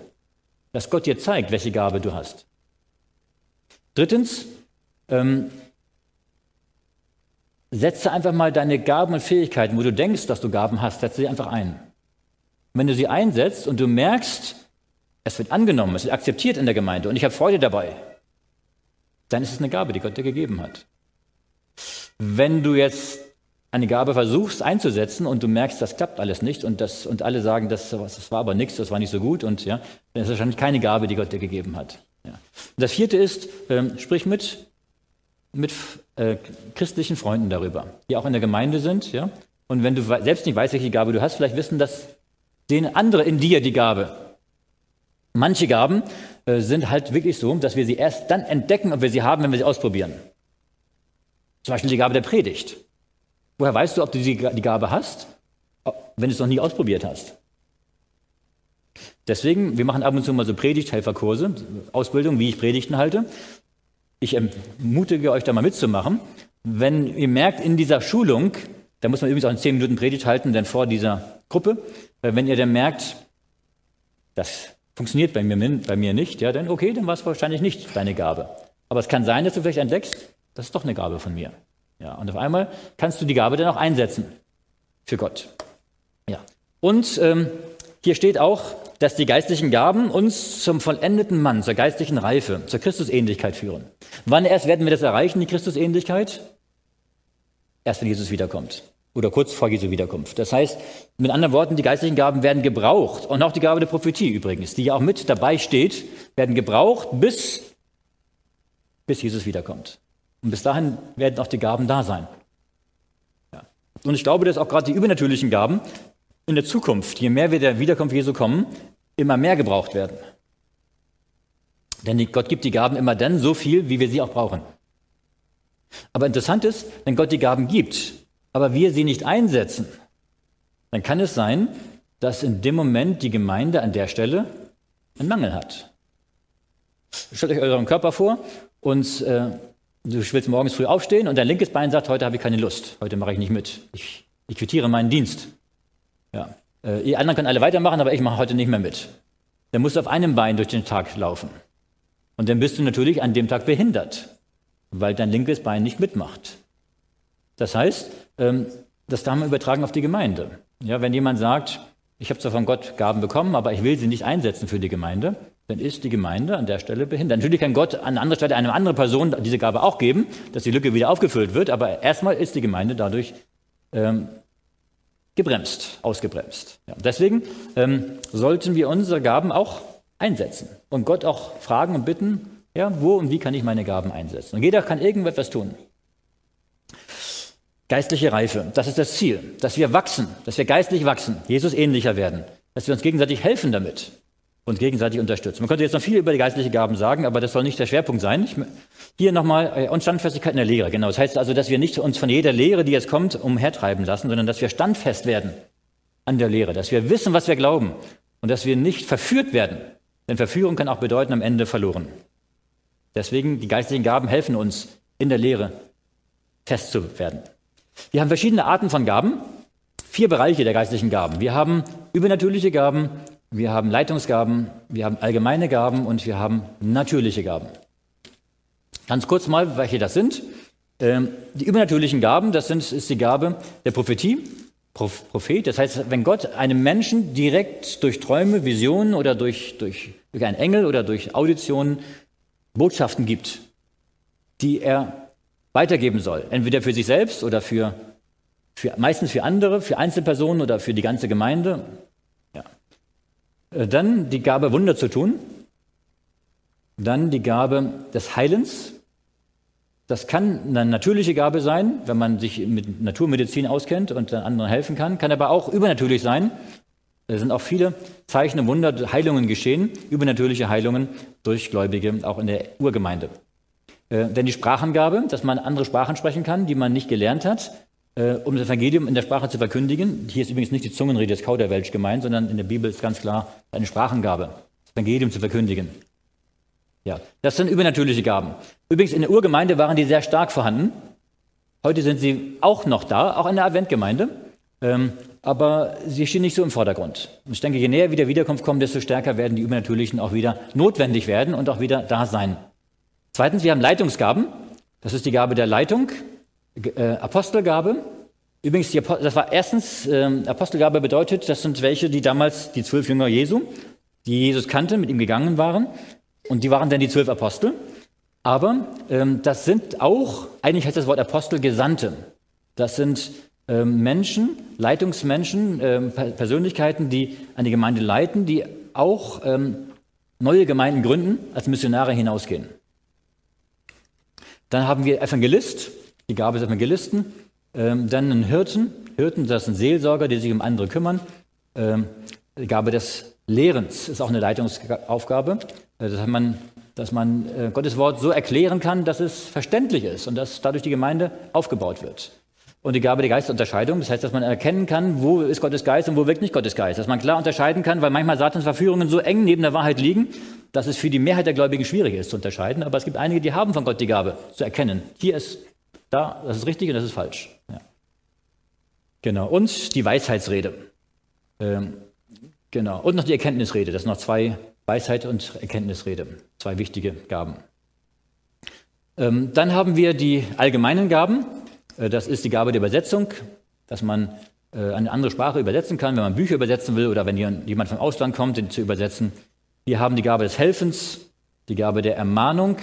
dass Gott dir zeigt, welche Gabe du hast. Drittens, ähm, setze einfach mal deine Gaben und Fähigkeiten, wo du denkst, dass du Gaben hast, setze sie einfach ein. Wenn du sie einsetzt und du merkst, es wird angenommen, es wird akzeptiert in der Gemeinde und ich habe Freude dabei, dann ist es eine Gabe, die Gott dir gegeben hat. Wenn du jetzt eine Gabe versuchst einzusetzen und du merkst, das klappt alles nicht und, das, und alle sagen, das, das war aber nichts, das war nicht so gut und ja, dann ist wahrscheinlich keine Gabe, die Gott dir gegeben hat. Ja. Das vierte ist, ähm, sprich mit, mit äh, christlichen Freunden darüber, die auch in der Gemeinde sind. Ja? Und wenn du selbst nicht weißt, welche Gabe du hast, vielleicht wissen das sehen andere in dir die Gabe. Manche Gaben äh, sind halt wirklich so, dass wir sie erst dann entdecken, ob wir sie haben, wenn wir sie ausprobieren. Zum Beispiel die Gabe der Predigt. Woher weißt du, ob du die Gabe hast, wenn du es noch nie ausprobiert hast? Deswegen, wir machen ab und zu mal so Predigthelferkurse, Ausbildung, wie ich Predigten halte. Ich ermutige euch da mal mitzumachen. Wenn ihr merkt, in dieser Schulung, da muss man übrigens auch in zehn Minuten Predigt halten, denn vor dieser Gruppe, wenn ihr dann merkt, das funktioniert bei mir, bei mir nicht, ja, dann okay, dann war es wahrscheinlich nicht deine Gabe. Aber es kann sein, dass du vielleicht entdeckst, das ist doch eine Gabe von mir. Ja, und auf einmal kannst du die Gabe dann auch einsetzen für Gott. Ja. Und ähm, hier steht auch, dass die geistlichen Gaben uns zum vollendeten Mann, zur geistlichen Reife, zur Christusähnlichkeit führen. Wann erst werden wir das erreichen, die Christusähnlichkeit? Erst wenn Jesus wiederkommt. Oder kurz vor Jesu Wiederkunft. Das heißt, mit anderen Worten, die geistlichen Gaben werden gebraucht. Und auch die Gabe der Prophetie übrigens, die ja auch mit dabei steht, werden gebraucht, bis, bis Jesus wiederkommt. Und bis dahin werden auch die Gaben da sein. Ja. Und ich glaube, dass auch gerade die übernatürlichen Gaben in der Zukunft, je mehr wir der Wiederkunft Jesu kommen, immer mehr gebraucht werden. Denn Gott gibt die Gaben immer dann so viel, wie wir sie auch brauchen. Aber interessant ist, wenn Gott die Gaben gibt, aber wir sie nicht einsetzen, dann kann es sein, dass in dem Moment die Gemeinde an der Stelle einen Mangel hat. Stellt euch euren Körper vor und äh, du willst morgens früh aufstehen und dein linkes Bein sagt, heute habe ich keine Lust, heute mache ich nicht mit. Ich, ich quittiere meinen Dienst. Ja. Äh, ihr anderen können alle weitermachen, aber ich mache heute nicht mehr mit. Dann musst du auf einem Bein durch den Tag laufen. Und dann bist du natürlich an dem Tag behindert, weil dein linkes Bein nicht mitmacht. Das heißt, ähm, das darf man übertragen auf die Gemeinde. Ja, wenn jemand sagt, ich habe zwar von Gott Gaben bekommen, aber ich will sie nicht einsetzen für die Gemeinde, dann ist die Gemeinde an der Stelle behindert. Natürlich kann Gott an anderer Stelle einer anderen Person diese Gabe auch geben, dass die Lücke wieder aufgefüllt wird, aber erstmal ist die Gemeinde dadurch ähm, gebremst, ausgebremst. Ja, deswegen ähm, sollten wir unsere Gaben auch einsetzen und Gott auch fragen und bitten, ja, wo und wie kann ich meine Gaben einsetzen? Und jeder kann irgendetwas tun. Geistliche Reife, das ist das Ziel, dass wir wachsen, dass wir geistlich wachsen, Jesus ähnlicher werden, dass wir uns gegenseitig helfen damit und gegenseitig unterstützen. Man könnte jetzt noch viel über die geistlichen Gaben sagen, aber das soll nicht der Schwerpunkt sein. Ich, hier nochmal, äh, und Standfestigkeit in der Lehre, genau. Das heißt also, dass wir nicht uns von jeder Lehre, die jetzt kommt, umhertreiben lassen, sondern dass wir standfest werden an der Lehre, dass wir wissen, was wir glauben und dass wir nicht verführt werden. Denn Verführung kann auch bedeuten, am Ende verloren. Deswegen, die geistlichen Gaben helfen uns, in der Lehre fest zu werden. Wir haben verschiedene Arten von Gaben, vier Bereiche der geistlichen Gaben. Wir haben übernatürliche Gaben, wir haben Leitungsgaben, wir haben allgemeine Gaben und wir haben natürliche Gaben. Ganz kurz mal, welche das sind. Ähm, die übernatürlichen Gaben, das sind, ist die Gabe der Prophetie, Prophet. Das heißt, wenn Gott einem Menschen direkt durch Träume, Visionen oder durch, durch, durch einen Engel oder durch Auditionen Botschaften gibt, die er weitergeben soll, entweder für sich selbst oder für, für meistens für andere, für Einzelpersonen oder für die ganze Gemeinde. Äh, dann die Gabe, Wunder zu tun. Dann die Gabe des Heilens. Das kann eine natürliche Gabe sein, wenn man sich mit Naturmedizin auskennt und dann anderen helfen kann. Kann aber auch übernatürlich sein. Es sind auch viele Zeichen und Wunder, Heilungen geschehen, übernatürliche Heilungen durch Gläubige, auch in der Urgemeinde. Äh, denn die Sprachengabe, dass man andere Sprachen sprechen kann, die man nicht gelernt hat, äh, um das Evangelium in der Sprache zu verkündigen. Hier ist übrigens nicht die Zungenrede des Kauderwelsch gemeint, sondern in der Bibel ist ganz klar eine Sprachengabe, das Evangelium zu verkündigen. Ja, das sind übernatürliche Gaben. Übrigens in der Urgemeinde waren die sehr stark vorhanden. Heute sind sie auch noch da, auch in der Adventgemeinde. Ähm, aber sie stehen nicht so im Vordergrund. Und ich denke, je näher wieder Wiederkunft kommt, desto stärker werden die Übernatürlichen auch wieder notwendig werden und auch wieder da sein. Zweitens, wir haben Leitungsgaben. Das ist die Gabe der Leitung, äh, Apostelgabe. Übrigens, die, das war erstens, äh, Apostelgabe bedeutet, das sind welche, die damals die zwölf Jünger Jesu, die Jesus kannte, mit ihm gegangen waren. Und die waren dann die zwölf Apostel. Aber ähm, das sind auch, eigentlich heißt das Wort Apostel Gesandte. Das sind ähm, Menschen, Leitungsmenschen, ähm, Persönlichkeiten, die eine Gemeinde leiten, die auch ähm, neue Gemeinden gründen, als Missionare hinausgehen. Dann haben wir Evangelist, die Gabe des Evangelisten. Ähm, dann einen Hirten. Hirten, das sind Seelsorger, die sich um andere kümmern. Ähm, die Gabe des Lehrens ist auch eine Leitungsaufgabe, äh, dass man, dass man äh, Gottes Wort so erklären kann, dass es verständlich ist und dass dadurch die Gemeinde aufgebaut wird. Und die Gabe der Geistunterscheidung, das heißt, dass man erkennen kann, wo ist Gottes Geist und wo wirkt nicht Gottes Geist. Dass man klar unterscheiden kann, weil manchmal Satans Verführungen so eng neben der Wahrheit liegen, dass es für die Mehrheit der Gläubigen schwierig ist zu unterscheiden. Aber es gibt einige, die haben von Gott die Gabe zu erkennen. Hier ist da, das ist richtig und das ist falsch. Ja. Genau. Und die Weisheitsrede. Ähm, genau. Und noch die Erkenntnisrede. Das sind noch zwei Weisheit und Erkenntnisrede. Zwei wichtige Gaben. Ähm, dann haben wir die allgemeinen Gaben. Äh, das ist die Gabe der Übersetzung, dass man äh, eine andere Sprache übersetzen kann, wenn man Bücher übersetzen will oder wenn jemand vom Ausland kommt, den zu übersetzen. Wir haben die Gabe des Helfens, die Gabe der Ermahnung.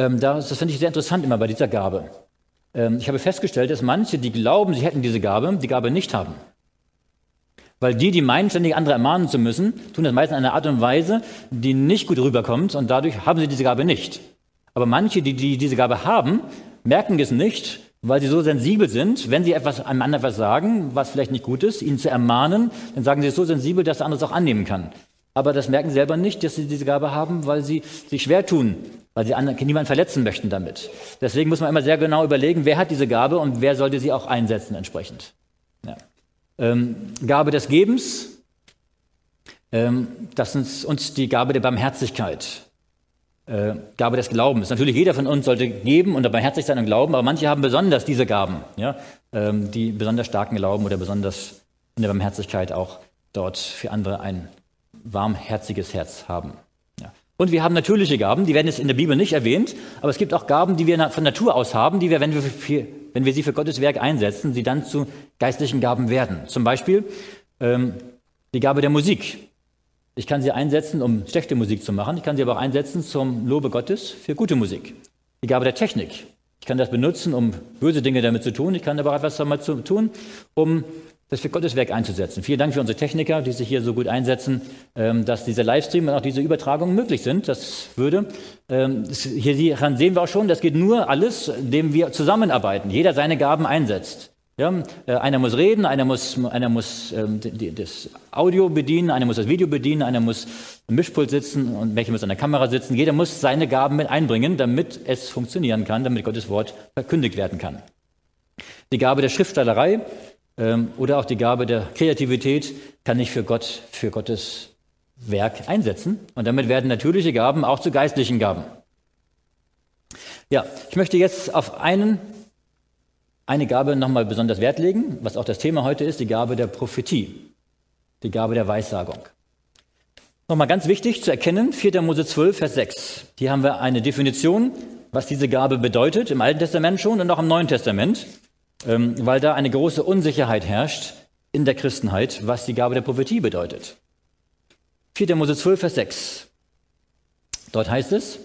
Ähm, das, das finde ich sehr interessant immer bei dieser Gabe. Ähm, ich habe festgestellt, dass manche, die glauben, sie hätten diese Gabe, die Gabe nicht haben. Weil die, die meinen, ständig andere ermahnen zu müssen, tun das meistens in einer Art und Weise, die nicht gut rüberkommt und dadurch haben sie diese Gabe nicht. Aber manche, die, die diese Gabe haben, merken es nicht weil sie so sensibel sind, wenn sie etwas einem anderen etwas sagen, was vielleicht nicht gut ist, ihn zu ermahnen, dann sagen sie es so sensibel, dass der andere es auch annehmen kann. Aber das merken sie selber nicht, dass sie diese Gabe haben, weil sie sich schwer tun, weil sie niemanden verletzen möchten damit. Deswegen muss man immer sehr genau überlegen, wer hat diese Gabe und wer sollte sie auch einsetzen entsprechend. Ja. Ähm, Gabe des Gebens, ähm, das ist uns die Gabe der Barmherzigkeit. Äh, Gabe des Glaubens. Natürlich jeder von uns sollte geben und herzlich sein und glauben, aber manche haben besonders diese Gaben, ja, ähm, die besonders starken Glauben oder besonders in der Barmherzigkeit auch dort für andere ein warmherziges Herz haben. Ja. Und wir haben natürliche Gaben, die werden jetzt in der Bibel nicht erwähnt, aber es gibt auch Gaben, die wir von Natur aus haben, die wir, wenn wir, für, wenn wir sie für Gottes Werk einsetzen, sie dann zu geistlichen Gaben werden. Zum Beispiel ähm, die Gabe der Musik. Ich kann sie einsetzen, um schlechte Musik zu machen. Ich kann sie aber auch einsetzen zum Lobe Gottes für gute Musik. Die Gabe der Technik. Ich kann das benutzen, um böse Dinge damit zu tun. Ich kann aber auch etwas damit tun, um das für Gottes Werk einzusetzen. Vielen Dank für unsere Techniker, die sich hier so gut einsetzen, ähm, dass diese Livestream und auch diese Übertragungen möglich sind. Das würde, ähm, hier sehen wir auch schon, das geht nur alles, indem wir zusammenarbeiten, jeder seine Gaben einsetzt. Ja, äh, einer muss reden, einer muss, einer muss ähm, das Audio bedienen, einer muss das Video bedienen, einer muss im Mischpult sitzen und welcher muss an der Kamera sitzen. Jeder muss seine Gaben mit einbringen, damit es funktionieren kann, damit Gottes Wort verkündigt werden kann. Die Gabe der Schriftstellerei oder auch die Gabe der Kreativität kann ich für Gott, für Gottes Werk einsetzen. Und damit werden natürliche Gaben auch zu geistlichen Gaben. Ja, ich möchte jetzt auf einen eine Gabe nochmal besonders Wert legen, was auch das Thema heute ist, die Gabe der Prophetie, die Gabe der Weissagung. Nochmal ganz wichtig zu erkennen, 4. Mose 12, Vers 6. Hier haben wir eine Definition, was diese Gabe bedeutet, im Alten Testament schon und auch im Neuen Testament, ähm, weil da eine große Unsicherheit herrscht in der Christenheit, was die Gabe der Prophetie bedeutet. 4. Mose 12, Vers 6. Dort heißt es,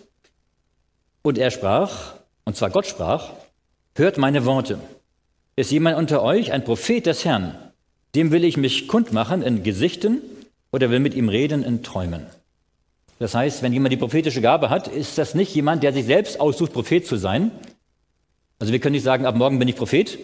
und er sprach, und zwar Gott sprach, hört meine Worte. Ist jemand unter euch ein Prophet des Herrn? Dem will ich mich kundmachen in Gesichten oder will mit ihm reden in Träumen. Das heißt, wenn jemand die prophetische Gabe hat, ist das nicht jemand, der sich selbst aussucht, Prophet zu sein. Also wir können nicht sagen, ab morgen bin ich Prophet.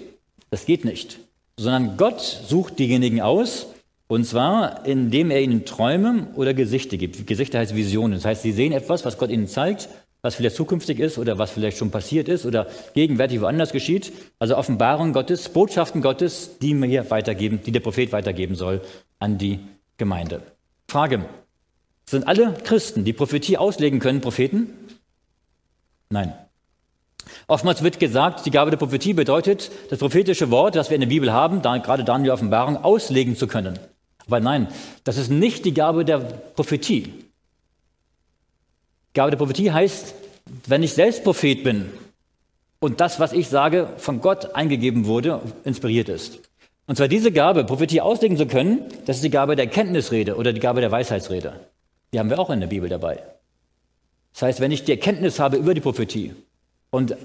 Das geht nicht. Sondern Gott sucht diejenigen aus, und zwar, indem er ihnen Träume oder Gesichter gibt. Gesichter heißt Visionen. Das heißt, sie sehen etwas, was Gott ihnen zeigt was vielleicht zukünftig ist oder was vielleicht schon passiert ist oder gegenwärtig woanders geschieht. Also Offenbarung Gottes, Botschaften Gottes, die mir weitergeben, die der Prophet weitergeben soll an die Gemeinde. Frage. Sind alle Christen, die Prophetie auslegen können, Propheten? Nein. Oftmals wird gesagt, die Gabe der Prophetie bedeutet, das prophetische Wort, das wir in der Bibel haben, da, gerade dann die Offenbarung, auslegen zu können. Aber nein, das ist nicht die Gabe der Prophetie. Gabe der Prophetie heißt, wenn ich selbst Prophet bin und das, was ich sage, von Gott eingegeben wurde, inspiriert ist. Und zwar diese Gabe, Prophetie auslegen zu können, das ist die Gabe der Kenntnisrede oder die Gabe der Weisheitsrede. Die haben wir auch in der Bibel dabei. Das heißt, wenn ich die Erkenntnis habe über die Prophetie und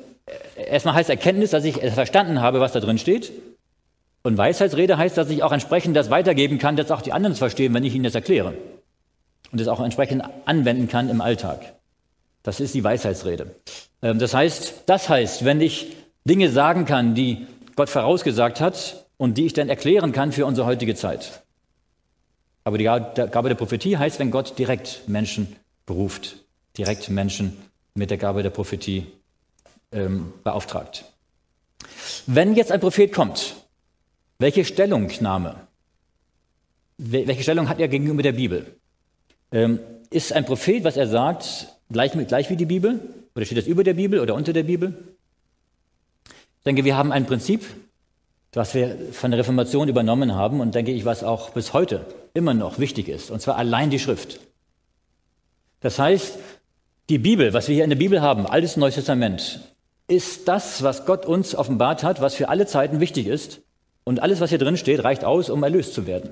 erstmal heißt Erkenntnis, dass ich verstanden habe, was da drin steht. Und Weisheitsrede heißt, dass ich auch entsprechend das weitergeben kann, dass auch die anderen es verstehen, wenn ich ihnen das erkläre. Und es auch entsprechend anwenden kann im Alltag. Das ist die Weisheitsrede. Ähm, das heißt, das heißt, wenn ich Dinge sagen kann, die Gott vorausgesagt hat und die ich dann erklären kann für unsere heutige Zeit. Aber die Gabe der Prophetie heißt, wenn Gott direkt Menschen beruft, direkt Menschen mit der Gabe der Prophetie ähm, beauftragt. Wenn jetzt ein Prophet kommt, welche Stellungnahme, welche Stellung hat er gegenüber der Bibel? Ähm, ist ein Prophet, was er sagt, Gleich, gleich wie die Bibel? Oder steht das über der Bibel oder unter der Bibel? Ich denke, wir haben ein Prinzip, was wir von der Reformation übernommen haben und denke ich, was auch bis heute immer noch wichtig ist, und zwar allein die Schrift. Das heißt, die Bibel, was wir hier in der Bibel haben, Altes Neues Testament, ist das, was Gott uns offenbart hat, was für alle Zeiten wichtig ist. Und alles, was hier drin steht, reicht aus, um erlöst zu werden.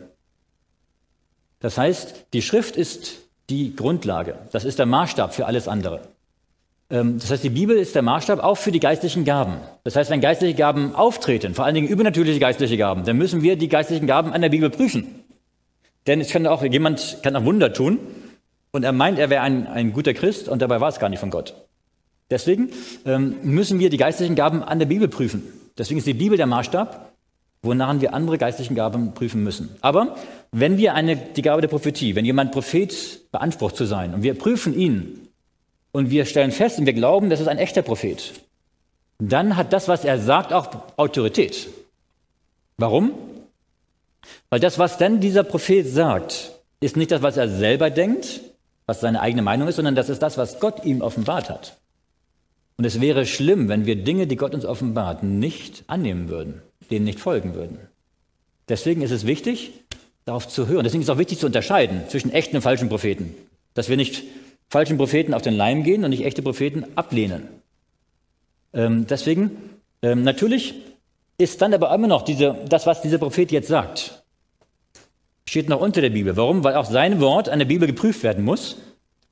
Das heißt, die Schrift ist die Grundlage. Das ist der Maßstab für alles andere. Ähm, das heißt, die Bibel ist der Maßstab auch für die geistlichen Gaben. Das heißt, wenn geistliche Gaben auftreten, vor allen Dingen übernatürliche geistliche Gaben, dann müssen wir die geistlichen Gaben an der Bibel prüfen. Denn es kann auch jemand kann auch Wunder tun und er meint, er wäre ein, ein guter Christ und dabei war es gar nicht von Gott. Deswegen ähm, müssen wir die geistlichen Gaben an der Bibel prüfen. Deswegen ist die Bibel der Maßstab, wonach wir andere geistlichen Gaben prüfen müssen. Aber wenn wir eine, die Gabe der Prophetie, wenn jemand Prophet beansprucht zu sein und wir prüfen ihn und wir stellen fest und wir glauben, das ist ein echter Prophet, dann hat das, was er sagt, auch Autorität. Warum? Weil das, was dann dieser Prophet sagt, ist nicht das, was er selber denkt, was seine eigene Meinung ist, sondern das ist das, was Gott ihm offenbart hat. Und es wäre schlimm, wenn wir Dinge, die Gott uns offenbart, nicht annehmen würden, denen nicht folgen würden. Deswegen ist es wichtig, darauf zu hören. Deswegen ist es auch wichtig zu unterscheiden zwischen echten und falschen Propheten. Dass wir nicht falschen Propheten auf den Leim gehen und nicht echte Propheten ablehnen. Ähm, deswegen, ähm, natürlich ist dann aber immer noch diese, das, was dieser Prophet jetzt sagt, steht noch unter der Bibel. Warum? Weil auch sein Wort an der Bibel geprüft werden muss.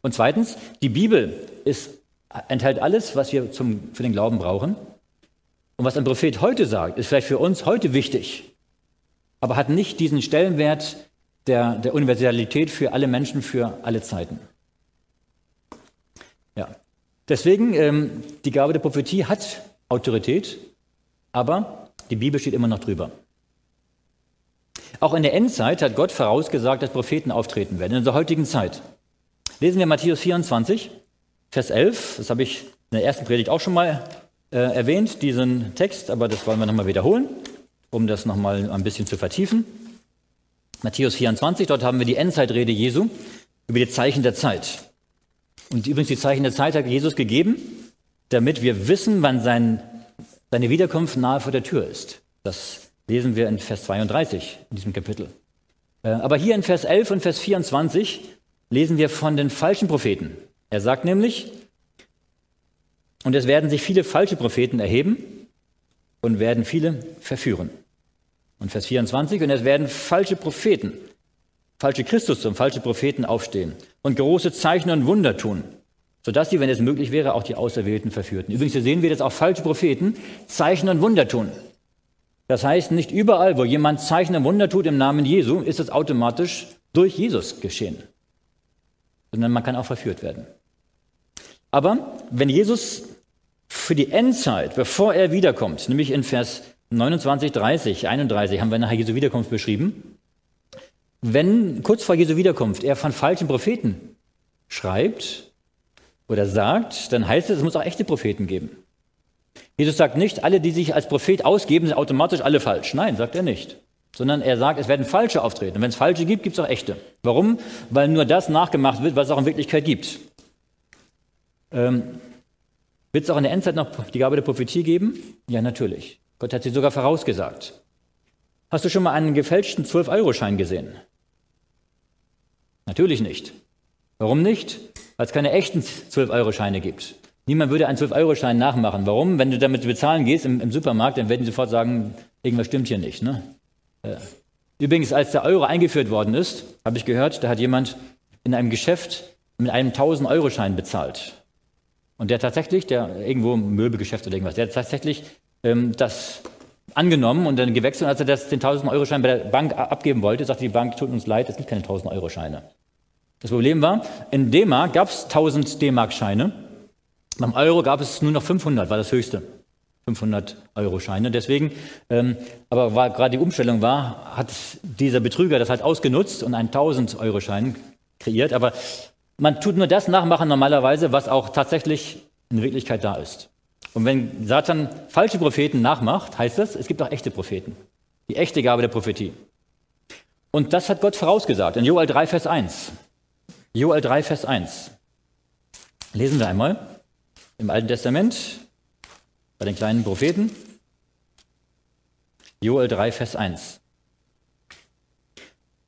Und zweitens, die Bibel ist, enthält alles, was wir zum, für den Glauben brauchen. Und was ein Prophet heute sagt, ist vielleicht für uns heute wichtig, aber hat nicht diesen Stellenwert der, der Universalität für alle Menschen, für alle Zeiten. Ja. Deswegen, ähm, die Gabe der Prophetie hat Autorität, aber die Bibel steht immer noch drüber. Auch in der Endzeit hat Gott vorausgesagt, dass Propheten auftreten werden, in unserer heutigen Zeit. Lesen wir Matthäus 24, Vers 11. Das habe ich in der ersten Predigt auch schon mal äh, erwähnt, diesen Text, aber das wollen wir nochmal wiederholen, um das nochmal ein bisschen zu vertiefen. Matthäus 24, dort haben wir die Endzeitrede Jesu über die Zeichen der Zeit. Und übrigens, die Zeichen der Zeit hat Jesus gegeben, damit wir wissen, wann sein, seine Wiederkunft nahe vor der Tür ist. Das lesen wir in Vers 32 in diesem Kapitel. Äh, aber hier in Vers 11 und Vers 24 lesen wir von den falschen Propheten. Er sagt nämlich, und es werden sich viele falsche Propheten erheben und werden viele verführen. Und Vers 24, und es werden falsche Propheten, falsche Christus und falsche Propheten aufstehen und große Zeichen und Wunder tun, sodass sie, wenn es möglich wäre, auch die Auserwählten verführten. Übrigens sehen wir, dass auch falsche Propheten Zeichen und Wunder tun. Das heißt, nicht überall, wo jemand Zeichen und Wunder tut im Namen Jesu, ist es automatisch durch Jesus geschehen, sondern man kann auch verführt werden. Aber wenn Jesus für die Endzeit, bevor er wiederkommt, nämlich in Vers 29, 30, 31 haben wir nachher Jesu Wiederkunft beschrieben, wenn kurz vor Jesu Wiederkunft er von falschen Propheten schreibt oder sagt, dann heißt es, es muss auch echte Propheten geben. Jesus sagt nicht, alle, die sich als Prophet ausgeben, sind automatisch alle falsch. Nein, sagt er nicht. Sondern er sagt, es werden falsche auftreten. Und wenn es falsche gibt, gibt es auch echte. Warum? Weil nur das nachgemacht wird, was es auch in Wirklichkeit gibt. Ähm, wird es auch in der Endzeit noch die Gabe der Prophetie geben? Ja, natürlich. Gott hat sie sogar vorausgesagt. Hast du schon mal einen gefälschten 12-Euro-Schein gesehen? Natürlich nicht. Warum nicht? Weil es keine echten 12-Euro-Scheine gibt. Niemand würde einen 12-Euro-Schein nachmachen. Warum? Wenn du damit bezahlen gehst im, im, Supermarkt, dann werden die sofort sagen, irgendwas stimmt hier nicht. Ne? Übrigens, als der Euro eingeführt worden ist, habe ich gehört, da hat jemand in einem Geschäft mit einem 1000-Euro-Schein bezahlt. Und der tatsächlich, der irgendwo im Möbelgeschäft oder irgendwas, der hat tatsächlich ähm, das angenommen und dann gewechselt. Und als er das, den 1000-Euro-Schein bei der Bank abgeben wollte, sagte die Bank, tut uns leid, es gibt keine 1000-Euro-Scheine. Das Problem war, in D-Mark gab es 1000 D-Mark-Scheine beim Euro gab es nur noch 500, war das höchste. 500 Euro Scheine. Deswegen, ähm, aber weil gerade die Umstellung war, hat dieser Betrüger das halt ausgenutzt und einen 1000 Euro Schein kreiert. Aber man tut nur das nachmachen normalerweise, was auch tatsächlich in Wirklichkeit da ist. Und wenn Satan falsche Propheten nachmacht, heißt das, es gibt auch echte Propheten. Die echte Gabe der Prophetie. Und das hat Gott vorausgesagt in Joel 3, Vers 1. Joel 3, Vers 1. Lesen wir einmal im Alten Testament bei den kleinen Propheten. Joel 3, Vers 1.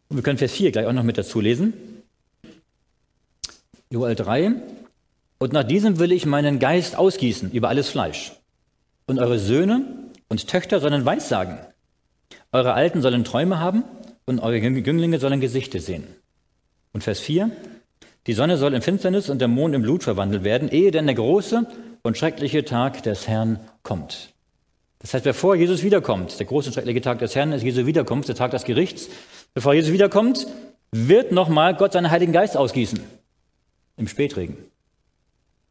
Und wir können Vers 4 gleich auch noch mit dazu lesen. Joel 3. Und nach diesem will ich meinen Geist ausgießen über alles Fleisch. Und eure Söhne und Töchter sollen Weissagen. Eure Alten sollen Träume haben und eure Jünglinge sollen Gesichter sehen. Und Vers 4. Die Sonne soll in Finsternis und der Mond in Blut verwandelt werden, ehe denn der große und schreckliche Tag des Herrn kommt. Das heißt, bevor Jesus wiederkommt, der große und schreckliche Tag des Herrn ist Jesu Wiederkunft, der Tag des Gerichts, bevor Jesus wiederkommt, wird nochmal Gott seinen Heiligen Geist ausgießen. Im Spätregen.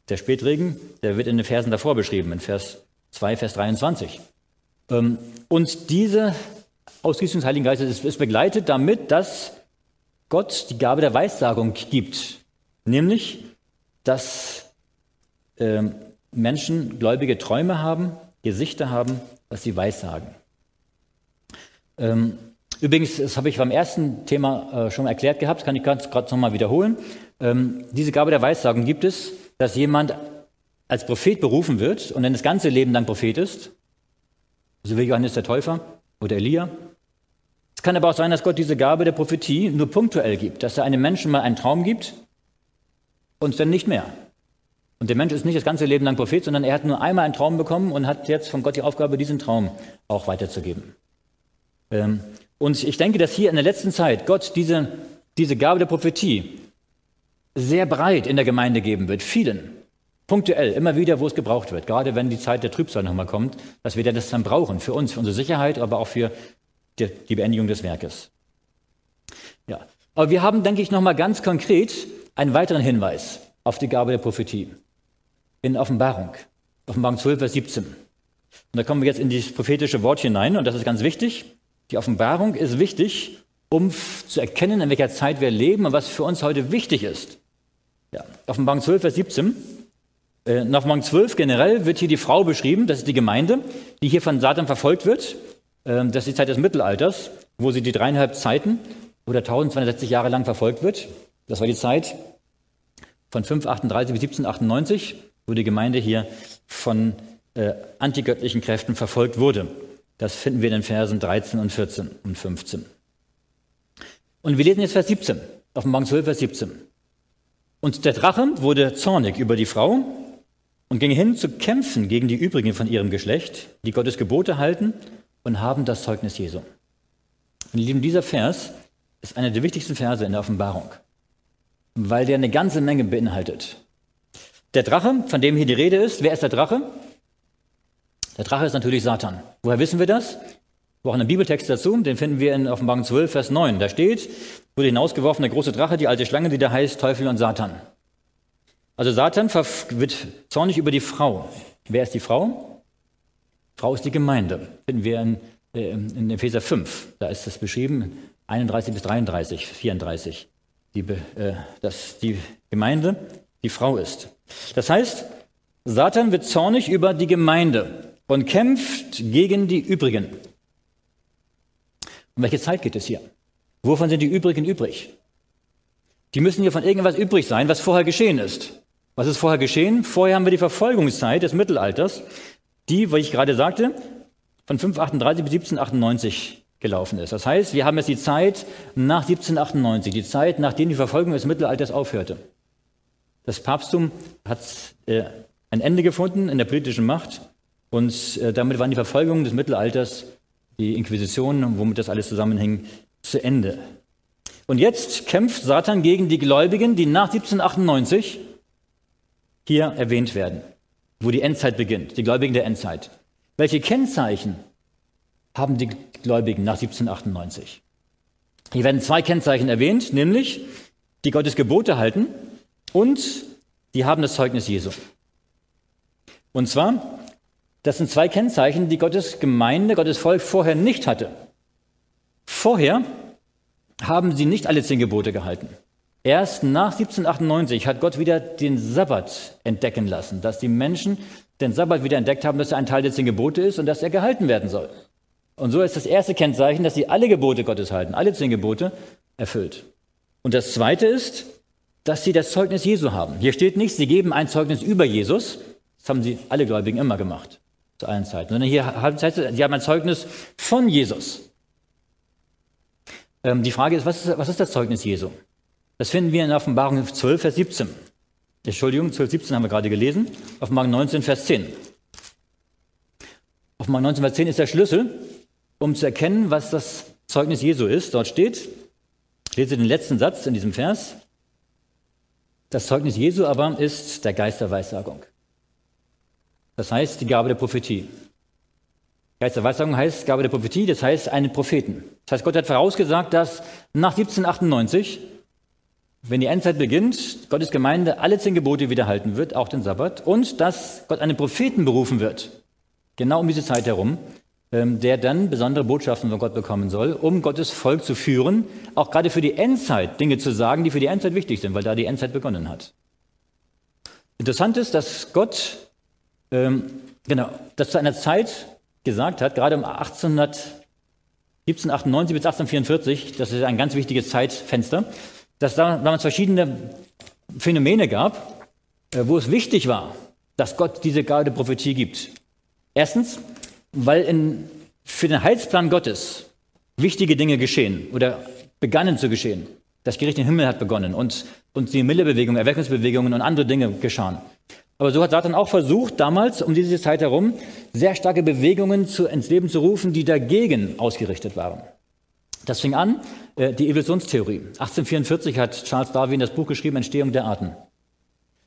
Der Spätregen, der wird in den Versen davor beschrieben, in Vers 2, Vers 23. Ähm, und diese Ausgießung des Heiligen Geistes ist begleitet damit, dass Gott die Gabe der Weissagung gibt. Nämlich, dass ähm, Menschen gläubige Träume haben, Gesichter haben, dass sie weissagen. Ähm, übrigens, das habe ich beim ersten Thema äh, schon erklärt gehabt, kann ich gerade nochmal wiederholen. Ähm, diese Gabe der Weissagung gibt es, dass jemand als Prophet berufen wird und dann das ganze Leben lang Prophet ist, so wie Johannes der Täufer oder Elia. Es kann aber auch sein, dass Gott diese Gabe der Prophetie nur punktuell gibt, dass er einem Menschen mal einen Traum gibt und dann nicht mehr. Und der Mensch ist nicht das ganze Leben lang Prophet, sondern er hat nur einmal einen Traum bekommen und hat jetzt von Gott die Aufgabe, diesen Traum auch weiterzugeben. Ähm, und ich denke, dass hier in der letzten Zeit Gott diese, diese Gabe der Prophetie sehr breit in der Gemeinde geben wird, vielen. Punktuell, immer wieder, wo es gebraucht wird, gerade wenn die Zeit der Trübsal nochmal kommt, dass wir das dann brauchen, für uns, für unsere Sicherheit, aber auch für die, die Beendigung des Werkes. Ja, aber wir haben, denke ich, nochmal ganz konkret einen weiteren Hinweis auf die Gabe der Prophetie in Offenbarung, Offenbarung 12, Vers 17. Und da kommen wir jetzt in dieses prophetische Wort hinein und das ist ganz wichtig. Die Offenbarung ist wichtig, um zu erkennen, in welcher Zeit wir leben und was für uns heute wichtig ist. Ja, Offenbarung 12, Vers 17. Äh, in Offenbarung 12 generell wird hier die Frau beschrieben, das ist die Gemeinde, die hier von Satan verfolgt wird. Ähm, das ist die Zeit des Mittelalters, wo sie die dreieinhalb Zeiten oder 1260 Jahre lang verfolgt wird. Das war die Zeit von 538 bis 1798, wo die Gemeinde hier von äh, antigöttlichen Kräften verfolgt wurde. Das finden wir in den Versen 13 und 14 und 15. Und wir lesen jetzt Vers 17, Offenbarung 12, Vers 17. Und der Drache wurde zornig über die Frau und ging hin zu kämpfen gegen die übrigen von ihrem Geschlecht, die Gottes Gebote halten und haben das Zeugnis Jesu. Und lieben, dieser Vers ist einer der wichtigsten Verse in der Offenbarung, weil der eine ganze Menge beinhaltet. Der Drache, von dem hier die Rede ist, wer ist der Drache? Der Drache ist natürlich Satan. Woher wissen wir das? Wir brauchen einen Bibeltext dazu, den finden wir in Offenbarung 12, Vers 9. Da steht, wurde hinausgeworfen der große Drache, die alte Schlange, die da heißt Teufel und Satan. Also Satan wird zornig über die Frau. Wer ist die Frau? Frau ist die Gemeinde. Finden wir in, äh, in Epheser 5. Da ist das beschrieben, 31 bis 33, 34. Die, äh, dass die Gemeinde die Frau ist. Das heißt, Satan wird zornig über die Gemeinde und kämpft gegen die übrigen. Um welche Zeit geht es hier? Wovon sind die übrigen übrig? Die müssen hier von irgendwas übrig sein, was vorher geschehen ist. Was ist vorher geschehen? Vorher haben wir die Verfolgungszeit des Mittelalters, die, wie ich gerade sagte, von 538 bis 1798 gelaufen ist. Das heißt, wir haben jetzt die Zeit nach 1798, die Zeit, nachdem die Verfolgung des Mittelalters aufhörte. Das Papsttum hat äh, ein Ende gefunden in der politischen Macht und äh, damit waren die Verfolgungen des Mittelalters, die Inquisition, womit das alles zusammenhing, zu Ende. Und jetzt kämpft Satan gegen die Gläubigen, die nach 1798 hier erwähnt werden, wo die Endzeit beginnt, die Gläubigen der Endzeit. Welche Kennzeichen haben die Gläubigen nach 1798? Hier werden zwei Kennzeichen erwähnt, nämlich die Gottes Gebote halten und die haben das Zeugnis Jesu. Und zwar, das sind zwei Kennzeichen, die Gottes Gemeinde, Gottes Volk vorher nicht hatte. Vorher haben sie nicht alle zehn Gebote gehalten. Erst nach 1798 hat Gott wieder den Sabbat entdecken lassen, dass die Menschen den Sabbat wieder entdeckt haben, dass er ein Teil der zehn Gebote ist und dass er gehalten werden soll. Und so ist das erste Kennzeichen, dass sie alle Gebote Gottes halten, alle zehn Gebote erfüllt. Und das zweite ist, dass sie das Zeugnis Jesu haben. Hier steht nicht, sie geben ein Zeugnis über Jesus. Das haben sie alle Gläubigen immer gemacht, zu allen Zeiten. Sondern hier heißt es, sie haben ein Zeugnis von Jesus. Ähm, die Frage ist was, ist, was ist das Zeugnis Jesu? Das finden wir in Offenbarung 12, Vers 17. Entschuldigung, 12, 17 haben wir gerade gelesen. Offenbarung 19, Vers 10. Offenbarung 19, Vers 10 ist der Schlüssel, um zu erkennen, was das Zeugnis Jesu ist. Dort steht, ich lese den letzten Satz in diesem Vers. Das Zeugnis Jesu aber ist der Geist der Weissagung. Das heißt, die Gabe der Prophetie. Geist der Weissagung heißt Gabe der Prophetie, das heißt einen Propheten. Das heißt, Gott hat vorausgesagt, dass nach 1798 wenn die Endzeit beginnt, Gottes Gemeinde alle zehn Gebote wiederhalten wird, auch den Sabbat, und dass Gott einen Propheten berufen wird, genau um diese Zeit herum, ähm, der dann besondere Botschaften von Gott bekommen soll, um Gottes Volk zu führen, auch gerade für die Endzeit Dinge zu sagen, die für die Endzeit wichtig sind, weil da die Endzeit begonnen hat. Interessant ist, dass Gott ähm, genau, das zu einer Zeit gesagt hat, gerade um 1800 1798 bis 1844, das ist ein ganz wichtiges Zeitfenster, dass da damals verschiedene Phänomene gab, äh, wo es wichtig war, dass Gott diese Gabe der Prophetie gibt. Erstens, weil in, für den Heilsplan Gottes wichtige Dinge geschehen oder begannen zu geschehen. Das Gericht im Himmel hat begonnen und, und die Millebewegung, Erweckungsbewegungen und andere Dinge geschahen. Aber so hat Satan auch versucht, damals um diese Zeit herum, sehr starke Bewegungen zu, ins Leben zu rufen, die dagegen ausgerichtet waren. Das fing an, äh, die Evolutionstheorie. 1844 hat Charles Darwin das Buch geschrieben, Entstehung der Arten.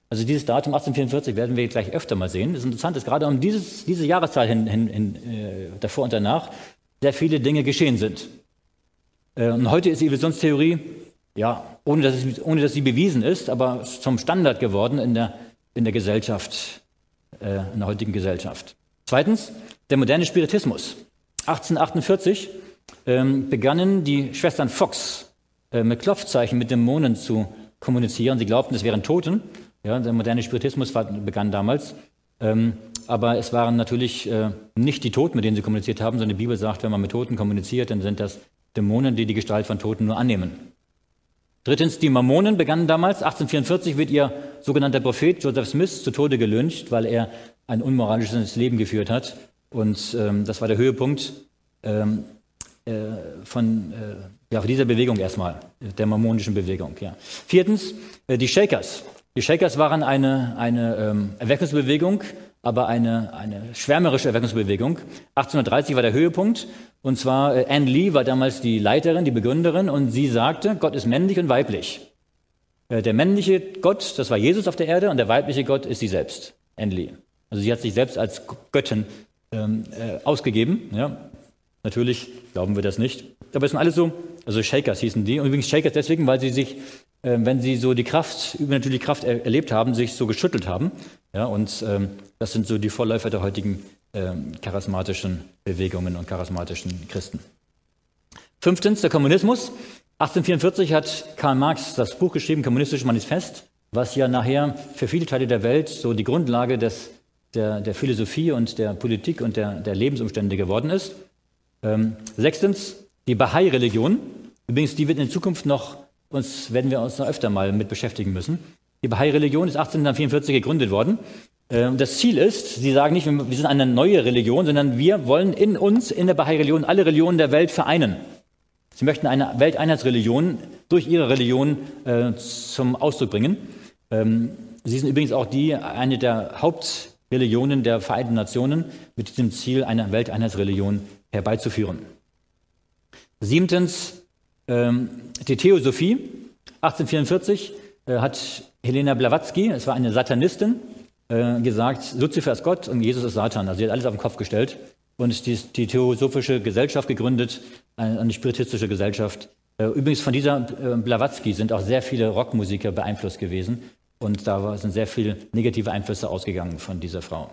Also dieses Datum 1844 werden wir gleich öfter mal sehen. Das Interessante ist, gerade um dieses, diese Jahreszeit hin, hin, hin äh, davor und danach sehr viele Dinge geschehen sind. Äh, und heute ist die Evolutionstheorie, ja, ohne dass, es, ohne dass sie bewiesen ist, aber zum Standard geworden in der in der Gesellschaft, äh, in der heutigen Gesellschaft. Zweitens, der moderne Spiritismus. 1848 ähm, begannen die Schwestern Fox äh, mit Klopfzeichen mit Dämonen zu kommunizieren. Sie glaubten, es wären Toten. Ja, der moderne Spiritismus war, begann damals. Ähm, aber es waren natürlich äh, nicht die Toten, mit denen sie kommuniziert haben, sondern die Bibel sagt, wenn man mit Toten kommuniziert, dann sind das Dämonen, die die Gestalt von Toten nur annehmen. Drittens, die Mormonen begannen damals, 1844 wird ihr sogenannter Prophet Joseph Smith zu Tode gelyncht, weil er ein unmoralisches Leben geführt hat. Und ähm, das war der Höhepunkt ähm, äh, von, äh, ja, dieser Bewegung erstmal, der mormonischen Bewegung. Ja. Viertens, äh, die Shakers. Die Shakers waren eine, eine ähm, Erweckungsbewegung, aber eine, eine schwärmerische Erweckungsbewegung. 1830 war der Höhepunkt. Und zwar äh, Anne Lee war damals die Leiterin, die Begründerin, und sie sagte, Gott ist männlich und weiblich. Äh, der männliche Gott, das war Jesus auf der Erde, und der weibliche Gott ist sie selbst, Anne Lee. Also sie hat sich selbst als Göttin ähm, äh, ausgegeben. Ja. Natürlich glauben wir das nicht. Aber es sind alles so, also Shakers hießen die. Und übrigens Shakers deswegen, weil sie sich, wenn sie so die Kraft, übernatürliche Kraft er erlebt haben, sich so geschüttelt haben. Ja, und ähm, das sind so die Vorläufer der heutigen ähm, charismatischen Bewegungen und charismatischen Christen. Fünftens, der Kommunismus. 1844 hat Karl Marx das Buch geschrieben, Kommunistisches Manifest, was ja nachher für viele Teile der Welt so die Grundlage des, der, der Philosophie und der Politik und der, der Lebensumstände geworden ist. Ähm, sechstens, die Bahai-Religion. Übrigens, die wird in Zukunft noch, uns werden wir uns noch öfter mal mit beschäftigen müssen. Die Bahai-Religion ist 1844 gegründet worden ähm, das Ziel ist, sie sagen nicht, wir sind eine neue Religion, sondern wir wollen in uns, in der Bahai-Religion, alle Religionen der Welt vereinen. Sie möchten eine Welteinheitsreligion durch ihre Religion äh, zum Ausdruck bringen. Ähm, sie sind übrigens auch die, eine der Hauptreligionen der Vereinten Nationen, mit diesem Ziel, eine Welteinheitsreligion herbeizuführen. Siebtens, die Theosophie. 1844 äh, hat Helena Blavatsky, es war eine Satanistin, äh, gesagt, Luzifer ist Gott und Jesus ist Satan. Also sie hat alles auf den Kopf gestellt und die, Theosophische Gesellschaft gegründet, eine, spiritistische Gesellschaft. Äh, übrigens von dieser Blavatsky sind auch sehr viele Rockmusiker beeinflusst gewesen und da sind sehr viele negative Einflüsse ausgegangen von dieser Frau.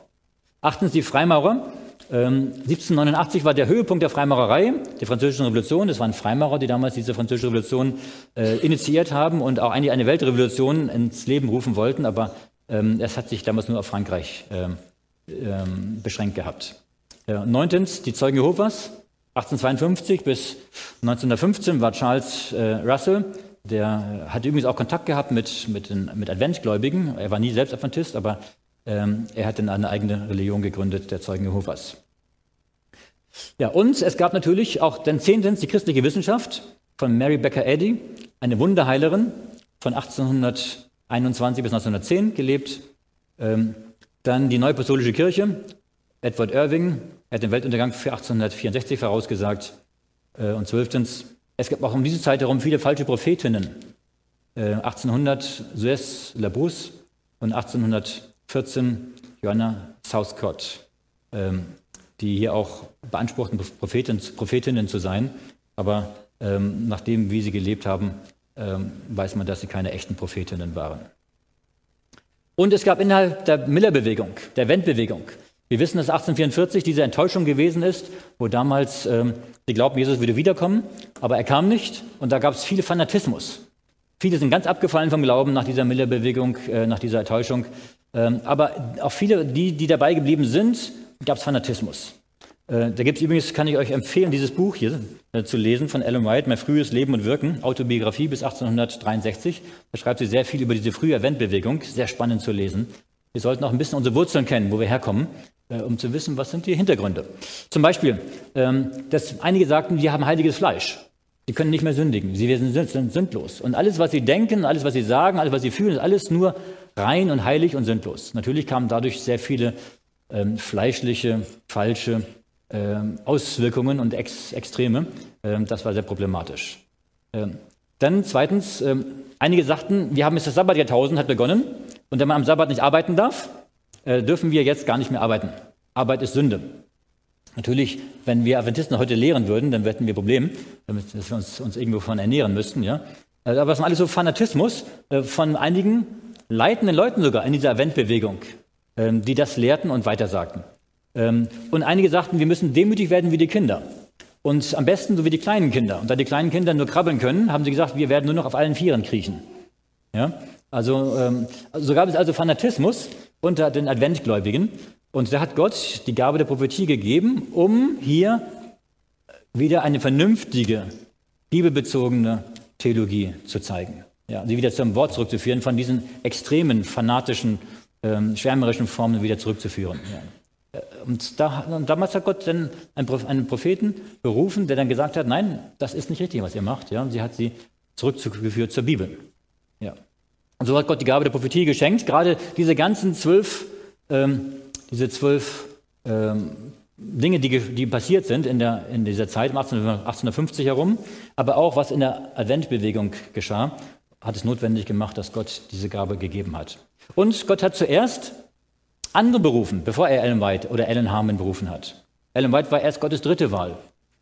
Achtens die Freimaurer. Ähm, 1789 war der Höhepunkt der Freimaurerei, der Französischen Revolution. Es waren Freimaurer, die damals diese Französische Revolution äh, initiiert haben und auch eigentlich eine Weltrevolution ins Leben rufen wollten, aber ähm, es hat sich damals nur auf Frankreich ähm, ähm, beschränkt gehabt. Neuntens, die Zeugen Jehovas. 1852 bis 1915 war Charles äh, Russell, der hatte übrigens auch Kontakt gehabt mit, mit, den, mit Adventgläubigen. Er war nie selbst Adventist, aber ähm, er hat dann eine eigene Religion gegründet, der Zeugen Jehovas. Ja, und es gab natürlich auch dann zehntens die christliche Wissenschaft von Mary Becker Eddy, eine Wunderheilerin von 1800 21 bis 1910 gelebt. Ähm, dann die Neuapostolische Kirche. Edward Irving hat den Weltuntergang für 1864 vorausgesagt. Äh, und zwölftens, es gab auch um diese Zeit herum viele falsche Prophetinnen. Äh, 1800 Suez Labrousse und 1814 Johanna Southcott, ähm, die hier auch beanspruchten, Prophetin, Prophetinnen zu sein. Aber ähm, nachdem, wie sie gelebt haben, ähm, weiß man, dass sie keine echten Prophetinnen waren. Und es gab innerhalb der Miller-Bewegung, der Wendbewegung, Wir wissen, dass 1844 diese Enttäuschung gewesen ist, wo damals ähm, sie glaubten, Jesus würde wiederkommen, aber er kam nicht und da gab es viel Fanatismus. Viele sind ganz abgefallen vom Glauben nach dieser Miller-Bewegung, äh, nach dieser Enttäuschung. Ähm, aber auch viele, die, die dabei geblieben sind, gab es Fanatismus. Äh, da gibt es übrigens, kann ich euch empfehlen, dieses Buch hier äh, zu lesen von Ellen White, Mein frühes Leben und Wirken, Autobiografie bis 1863. Da schreibt sie sehr viel über diese frühe Eventbewegung, sehr spannend zu lesen. Wir sollten auch ein bisschen unsere Wurzeln kennen, wo wir herkommen, um zu wissen, was sind die Hintergründe. Zum Beispiel, ähm, dass einige sagten, wir haben heiliges Fleisch. Sie können nicht mehr sündigen. Sie sind sündlos. Und alles, was sie denken, alles, was sie sagen, alles, was sie fühlen, ist alles nur rein und heilig und sündlos. Natürlich kamen dadurch sehr viele ähm, fleischliche, falsche ähm, Auswirkungen und Ex Extreme. Ähm, das war sehr problematisch. Ähm, dann zweitens, ähm, einige sagten, wir haben jetzt das Sabbatjahrtausend hat begonnen und wenn man am Sabbat nicht arbeiten darf, äh, dürfen wir jetzt gar nicht mehr arbeiten. Arbeit ist Sünde. Natürlich, wenn wir Adventisten heute lehren würden, dann hätten wir Probleme, damit dass wir uns, uns irgendwo von ernähren müssten. Ja? Äh, aber das ist alles so Fanatismus äh, von einigen leitenden Leuten sogar in dieser Adventbewegung, ähm, die das lehrten und weitersagten. Ähm, und einige sagten, wir müssen demütig werden wie die Kinder. Und am besten so wie die kleinen Kinder. Und da die kleinen Kinder nur krabbeln können, haben sie gesagt, wir werden nur noch auf allen Vieren kriechen. Ja? Also, ähm, so gab es also Fanatismus unter den Adventgläubigen. Und da hat Gott die Gabe der Prophetie gegeben, um hier wieder eine vernünftige, bibelbezogene Theologie zu zeigen. Ja, sie wieder zum Wort zurückzuführen, von diesen extremen, fanatischen, ähm, schwärmerischen Formen wieder zurückzuführen. Ja. Äh, und, da, und, damals hat Gott dann einen Propheten berufen, der dann gesagt hat, nein, das ist nicht richtig, was ihr macht. Ja, und sie hat sie zurückgeführt zur Bibel. Ja. Und so hat Gott die Gabe der Prophetie geschenkt. Gerade diese ganzen zwölf ähm, diese zwölf ähm, Dinge, die, die passiert sind in, der, in dieser Zeit, um 1850 herum, aber auch was in der Adventbewegung geschah, hat es notwendig gemacht, dass Gott diese Gabe gegeben hat. Und Gott hat zuerst andere berufen, bevor er Ellen White oder Ellen Harmon berufen hat. Ellen White war erst Gottes dritte Wahl.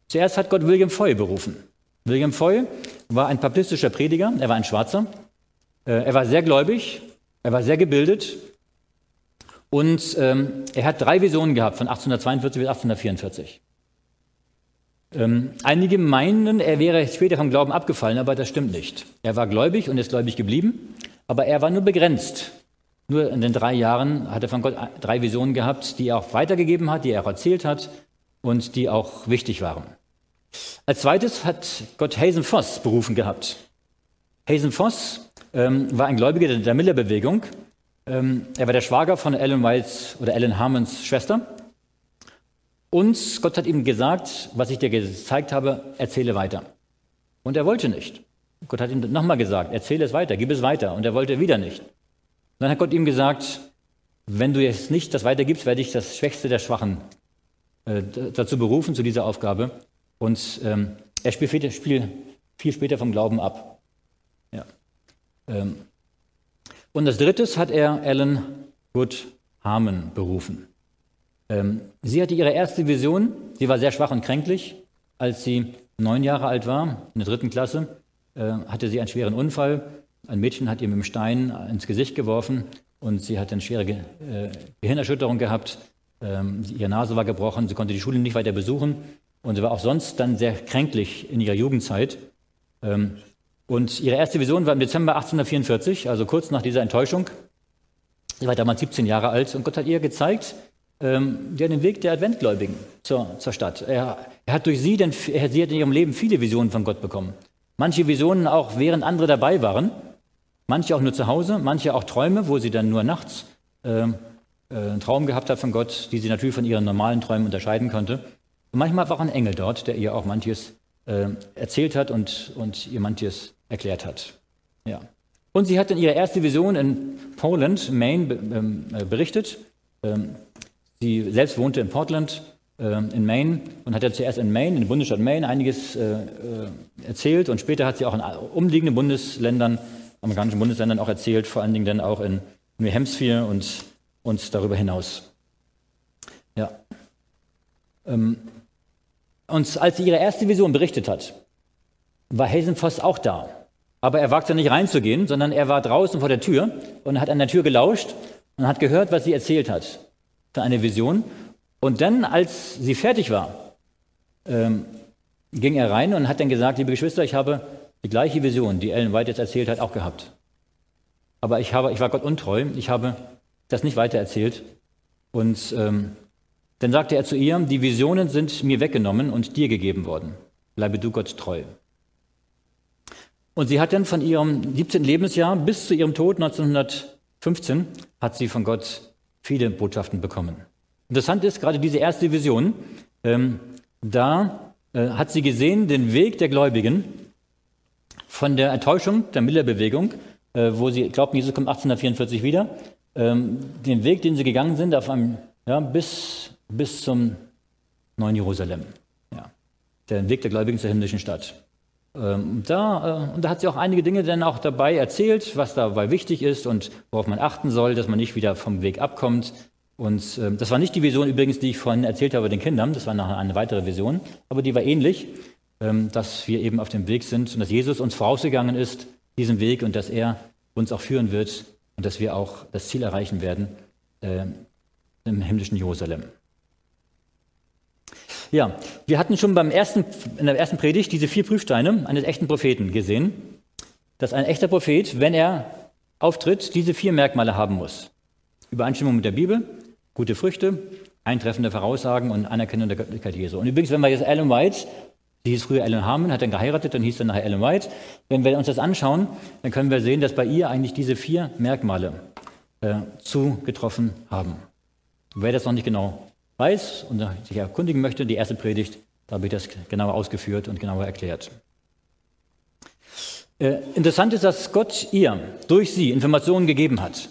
Zuerst hat Gott William Foy berufen. William Foy war ein baptistischer Prediger, er war ein Schwarzer. Äh, er war sehr gläubig, er war sehr gebildet und ähm, er hat drei Visionen gehabt, von 1842 bis 1844. Ähm, einige meinen, er wäre später vom Glauben abgefallen, aber das stimmt nicht. Er war gläubig und ist gläubig geblieben, aber er war nur begrenzt. Nur in den drei Jahren hat er von Gott drei Visionen gehabt, die er auch weitergegeben hat, die er auch erzählt hat und die auch wichtig waren. Als zweites hat Gott Hazen Voss berufen gehabt. Hazen Voss ähm, war ein Gläubiger der Miller-Bewegung ähm, er war der Schwager von Ellen Whites oder Ellen Harmons Schwester. Und Gott hat ihm gesagt, was ich dir gezeigt habe, erzähle weiter. Und er wollte nicht. Gott hat ihm nochmal gesagt, erzähle es weiter, gib es weiter. Und er wollte wieder nicht. dann hat Gott ihm gesagt, wenn du jetzt nicht das weitergibst, werde ich das Schwächste der Schwachen äh, dazu berufen, zu dieser Aufgabe. Und ähm, er spielt viel, viel, später vom Glauben ab. Ja. Ähm, und als drittes hat er Ellen Good Harmon berufen. Ähm, sie hatte ihre erste Vision, sie war sehr schwach und kränklich. Als sie neun Jahre alt war, in der dritten Klasse, äh, hatte sie einen schweren Unfall. Ein Mädchen hat ihr mit dem Stein ins Gesicht geworfen und sie hat eine schwere äh, Gehirnerschütterung gehabt. Ähm, ihre Nase war gebrochen, sie konnte die Schule nicht weiter besuchen und sie war auch sonst dann sehr kränklich in ihrer Jugendzeit. Und ihre erste Vision war im Dezember 1844, also kurz nach dieser Enttäuschung. Sie war damals 17 Jahre alt und Gott hat ihr gezeigt, ähm, den Weg der Adventgläubigen zur, zur Stadt. Er, er, hat durch sie, denn sie hat in ihrem Leben viele Visionen von Gott bekommen. Manche Visionen auch, während andere dabei waren. Manche auch nur zu Hause, manche auch Träume, wo sie dann nur nachts äh, äh, einen Traum gehabt hat von Gott, die sie natürlich von ihren normalen Träumen unterscheiden konnte. Und manchmal war auch ein Engel dort, der ihr auch manches äh, erzählt hat und, und ihr manches erklärt hat. Ja. Und sie hat dann ihre erste Vision in Poland, Maine, ähm, äh, berichtet. Ähm, sie selbst wohnte in Portland, ähm, in Maine, und hat ja zuerst in Maine, in dem Bundesstaat Maine, einiges äh, erzählt. Und später hat sie auch in umliegenden Bundesländern, amerikanischen Bundesländern auch erzählt, vor allen Dingen dann auch in New Hampshire und, und darüber hinaus. Ja. Und als sie ihre erste Vision berichtet hat, war Hasenfoss auch da. Aber er wagte nicht reinzugehen, sondern er war draußen vor der Tür und hat an der Tür gelauscht und hat gehört, was sie erzählt hat. dann eine Vision. Und dann, als sie fertig war, ähm, ging er rein und hat dann gesagt, liebe Geschwister, ich habe die gleiche Vision, die Ellen White jetzt erzählt hat, auch gehabt. Aber ich, habe, ich war Gott untreu, ich habe das nicht weitererzählt. Und ähm, dann sagte er zu ihr, die Visionen sind mir weggenommen und dir gegeben worden. Bleibe du Gott treu. Und sie hat dann von ihrem 17. Lebensjahr bis zu ihrem Tod 1915 hat sie von Gott viele Botschaften bekommen. Interessant ist gerade diese erste Vision, ähm, da äh, hat sie gesehen den Weg der Gläubigen von der Enttäuschung der Miller-Bewegung, äh, wo sie glaubten, Jesus kommt 1844 wieder, ähm, den Weg, den sie gegangen sind, auf einem, ja, bis, bis zum neuen Jerusalem. Ja. Der Weg der Gläubigen zur himmlischen Stadt. Ähm, da, äh, und da hat sie auch einige Dinge dann auch dabei erzählt, was dabei wichtig ist und worauf man achten soll, dass man nicht wieder vom Weg abkommt. Und äh, das war nicht die Vision übrigens, die ich vorhin erzählt habe den Kindern, das war nachher eine weitere Vision, aber die war ähnlich, ähm, dass wir eben auf dem Weg sind und dass Jesus uns vorausgegangen ist, diesen Weg und dass er uns auch führen wird und dass wir auch das Ziel erreichen werden äh, im himmlischen Jerusalem. Ja, wir hatten schon beim ersten, in der ersten Predigt diese vier Prüfsteine eines echten Propheten gesehen, dass ein echter Prophet, wenn er auftritt, diese vier Merkmale haben muss. Übereinstimmung mit der Bibel, gute Früchte, eintreffende Voraussagen und Anerkennung der Göttlichkeit Jesu. Und übrigens, wenn wir jetzt Ellen White, die hieß früher Ellen Harmon, hat dann geheiratet, dann hieß dann nachher Ellen White. Wenn wir uns das anschauen, dann können wir sehen, dass bei ihr eigentlich diese vier Merkmale äh, zugetroffen haben. Wer das noch nicht genau weiß und sich erkundigen möchte, die erste Predigt, da habe ich das genauer ausgeführt und genauer erklärt. Äh, interessant ist, dass Gott ihr durch sie Informationen gegeben hat.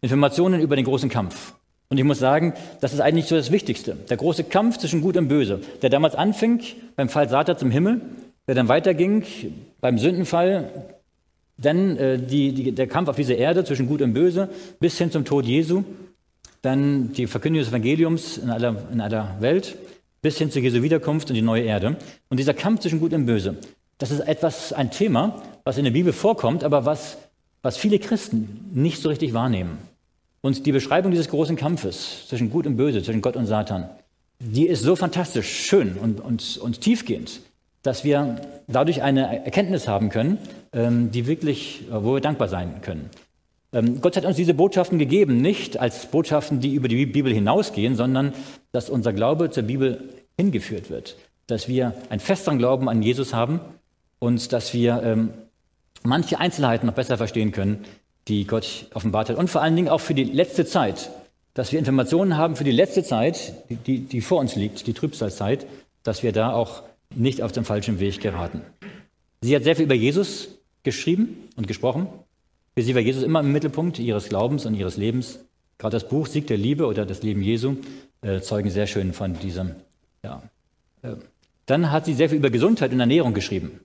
Informationen über den großen Kampf. Und ich muss sagen, das ist eigentlich so das Wichtigste. Der große Kampf zwischen Gut und Böse, der damals anfing beim Fall Satan zum Himmel, der dann weiterging beim Sündenfall, dann äh, die, die, der Kampf auf dieser Erde zwischen Gut und Böse bis hin zum Tod Jesu dann die Verkündigung des Evangeliums in aller, in aller Welt, bis hin zur Jesu Wiederkunft und die neue Erde. Und dieser Kampf zwischen Gut und Böse, das ist etwas, ein Thema, was in der Bibel vorkommt, aber was, was viele Christen nicht so richtig wahrnehmen. Und die Beschreibung dieses großen Kampfes zwischen Gut und Böse, zwischen Gott und Satan, die ist so fantastisch, schön und, und, und tiefgehend, dass wir dadurch eine Erkenntnis haben können, ähm, die wirklich, wo wir dankbar sein können. Ähm, Gott hat uns diese Botschaften gegeben, nicht als Botschaften, die über die Bibel hinausgehen, sondern dass unser Glaube zur Bibel hingeführt wird. Dass wir einen festeren Glauben an Jesus haben und dass wir ähm, manche Einzelheiten noch besser verstehen können, die Gott offenbart hat. Und vor allen Dingen auch für die letzte Zeit, dass wir Informationen haben für die letzte Zeit, die, die, die vor uns liegt, die Trübsalzeit, dass wir da auch nicht auf den falschen Weg geraten. Sie hat sehr viel über Jesus geschrieben und gesprochen. Für sie war Jesus immer im Mittelpunkt ihres Glaubens und ihres Lebens. Gerade das Buch Sieg der Liebe oder das Leben Jesu äh, zeugen sehr schön von diesem. Ja. Äh, dann hat sie sehr viel über Gesundheit und Ernährung geschrieben.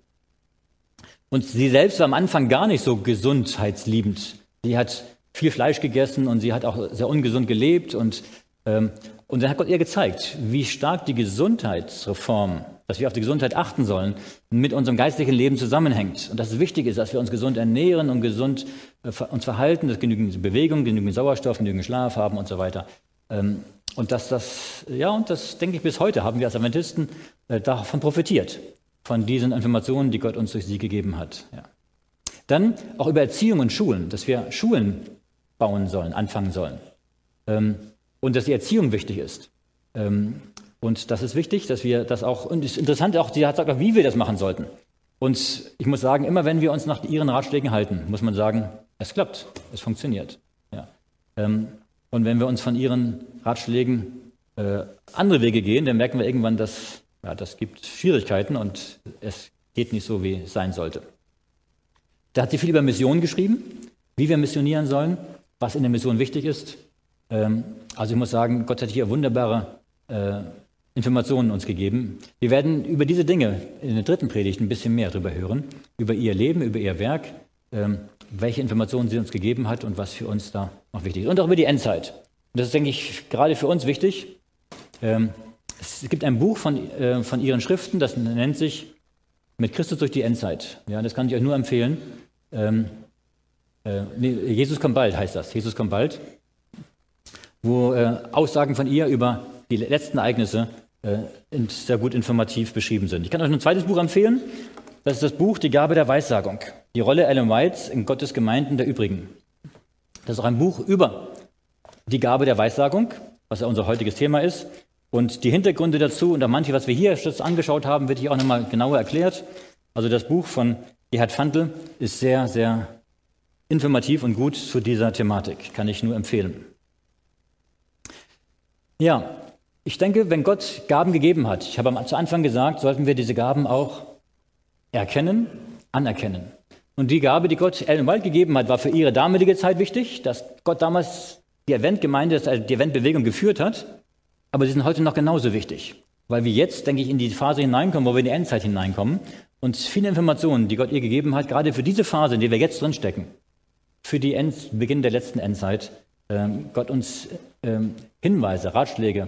Und sie selbst war am Anfang gar nicht so gesundheitsliebend. Sie hat viel Fleisch gegessen und sie hat auch sehr ungesund gelebt. Und, ähm, und dann hat Gott ihr gezeigt, wie stark die Gesundheitsreform dass wir auf die Gesundheit achten sollen, mit unserem geistlichen Leben zusammenhängt. Und dass es wichtig ist, dass wir uns gesund ernähren und gesund äh, uns verhalten, dass genügend Bewegung, genügend Sauerstoff, genügend Schlaf haben und so weiter. Ähm, und dass das, ja, und das denke ich bis heute haben wir als Adventisten äh, davon profitiert, von diesen Informationen, die Gott uns durch sie gegeben hat. Ja. Dann auch über Erziehung und Schulen, dass wir Schulen bauen sollen, anfangen sollen. Ähm, und dass die Erziehung wichtig ist. Und das ist wichtig, dass wir das auch, und es ist interessant auch, sie hat gesagt, wie wir das machen sollten. Und ich muss sagen, immer wenn wir uns nach ihren Ratschlägen halten, muss man sagen, es klappt, es funktioniert. Ja. Ähm, und wenn wir uns von ihren Ratschlägen äh, andere Wege gehen, dann merken wir irgendwann, dass ja, das gibt Schwierigkeiten und es geht nicht so, wie es sein sollte. Da hat sie viel über Missionen geschrieben, wie wir missionieren sollen, was in der Mission wichtig ist. Ähm, also ich muss sagen, Gott hat hier wunderbare äh, Informationen uns gegeben. Wir werden über diese Dinge in der dritten Predigt ein bisschen mehr darüber hören, über ihr Leben, über ihr Werk, ähm, welche Informationen sie uns gegeben hat und was für uns da noch wichtig ist. Und auch über die Endzeit. Und das ist, denke ich, gerade für uns wichtig. Ähm, es gibt ein Buch von, äh, von ihren Schriften, das nennt sich Mit Christus durch die Endzeit. Ja, das kann ich euch nur empfehlen. Ähm, äh, Jesus kommt bald heißt das. Jesus kommt bald. wo äh, Aussagen von ihr über die letzten Ereignisse sehr gut informativ beschrieben sind. Ich kann euch ein zweites Buch empfehlen. Das ist das Buch Die Gabe der Weissagung. Die Rolle Ellen Whites in Gottes Gemeinden der Übrigen. Das ist auch ein Buch über die Gabe der Weissagung, was ja unser heutiges Thema ist. Und die Hintergründe dazu und auch manche, was wir hier jetzt angeschaut haben, wird hier auch nochmal genauer erklärt. Also das Buch von Gerhard Fandl ist sehr, sehr informativ und gut zu dieser Thematik. Kann ich nur empfehlen. Ja, ich denke, wenn Gott Gaben gegeben hat, ich habe zu Anfang gesagt, sollten wir diese Gaben auch erkennen, anerkennen. Und die Gabe, die Gott Ellen White gegeben hat, war für ihre damalige Zeit wichtig, dass Gott damals die Adventgemeinde, die Adventbewegung geführt hat. Aber sie sind heute noch genauso wichtig, weil wir jetzt, denke ich, in die Phase hineinkommen, wo wir in die Endzeit hineinkommen und viele Informationen, die Gott ihr gegeben hat, gerade für diese Phase, in der wir jetzt drinstecken, für den Beginn der letzten Endzeit, ähm, Gott uns ähm, Hinweise, Ratschläge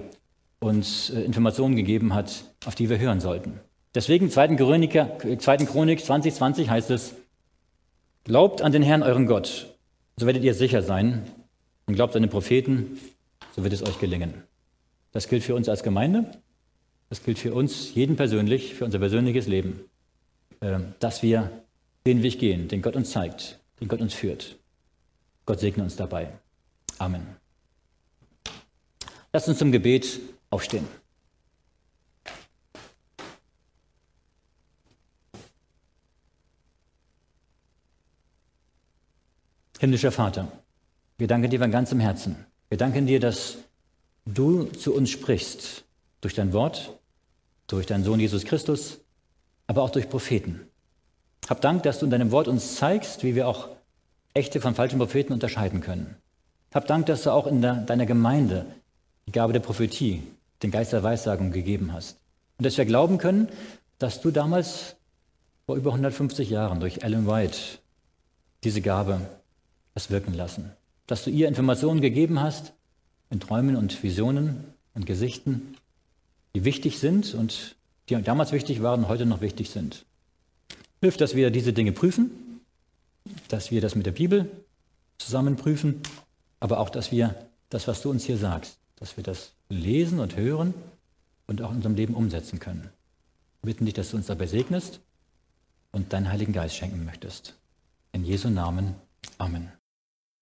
uns äh, Informationen gegeben hat, auf die wir hören sollten. Deswegen 2. Chroniker, 2. Chronik 2020 heißt es, Glaubt an den Herrn euren Gott, so werdet ihr sicher sein, und glaubt an den Propheten, so wird es euch gelingen. Das gilt für uns als Gemeinde, das gilt für uns jeden persönlich, für unser persönliches Leben, äh, dass wir den Weg gehen, den Gott uns zeigt, den Gott uns führt. Gott segne uns dabei. Amen. Lasst uns zum Gebet Aufstehen. Himmlischer Vater, wir danken dir von ganzem Herzen. Wir danken dir, dass du zu uns sprichst durch dein Wort, durch deinen Sohn Jesus Christus, aber auch durch Propheten. Hab Dank, dass du in deinem Wort uns zeigst, wie wir auch echte von falschen Propheten unterscheiden können. Hab Dank, dass du auch in deiner Gemeinde die Gabe der Prophetie den Geist der Weissagung gegeben hast. Und dass wir glauben können, dass du damals vor über 150 Jahren durch Ellen White diese Gabe hast wirken lassen. Dass du ihr Informationen gegeben hast in Träumen und Visionen und Gesichten, die wichtig sind und die damals wichtig waren und heute noch wichtig sind. Hilf, dass wir diese Dinge prüfen, dass wir das mit der Bibel zusammen prüfen, aber auch, dass wir das, was du uns hier sagst, dass wir das lesen und hören und auch in unserem Leben umsetzen können. Wir bitten dich, dass du uns dabei segnest und deinen Heiligen Geist schenken möchtest. In Jesu Namen. Amen.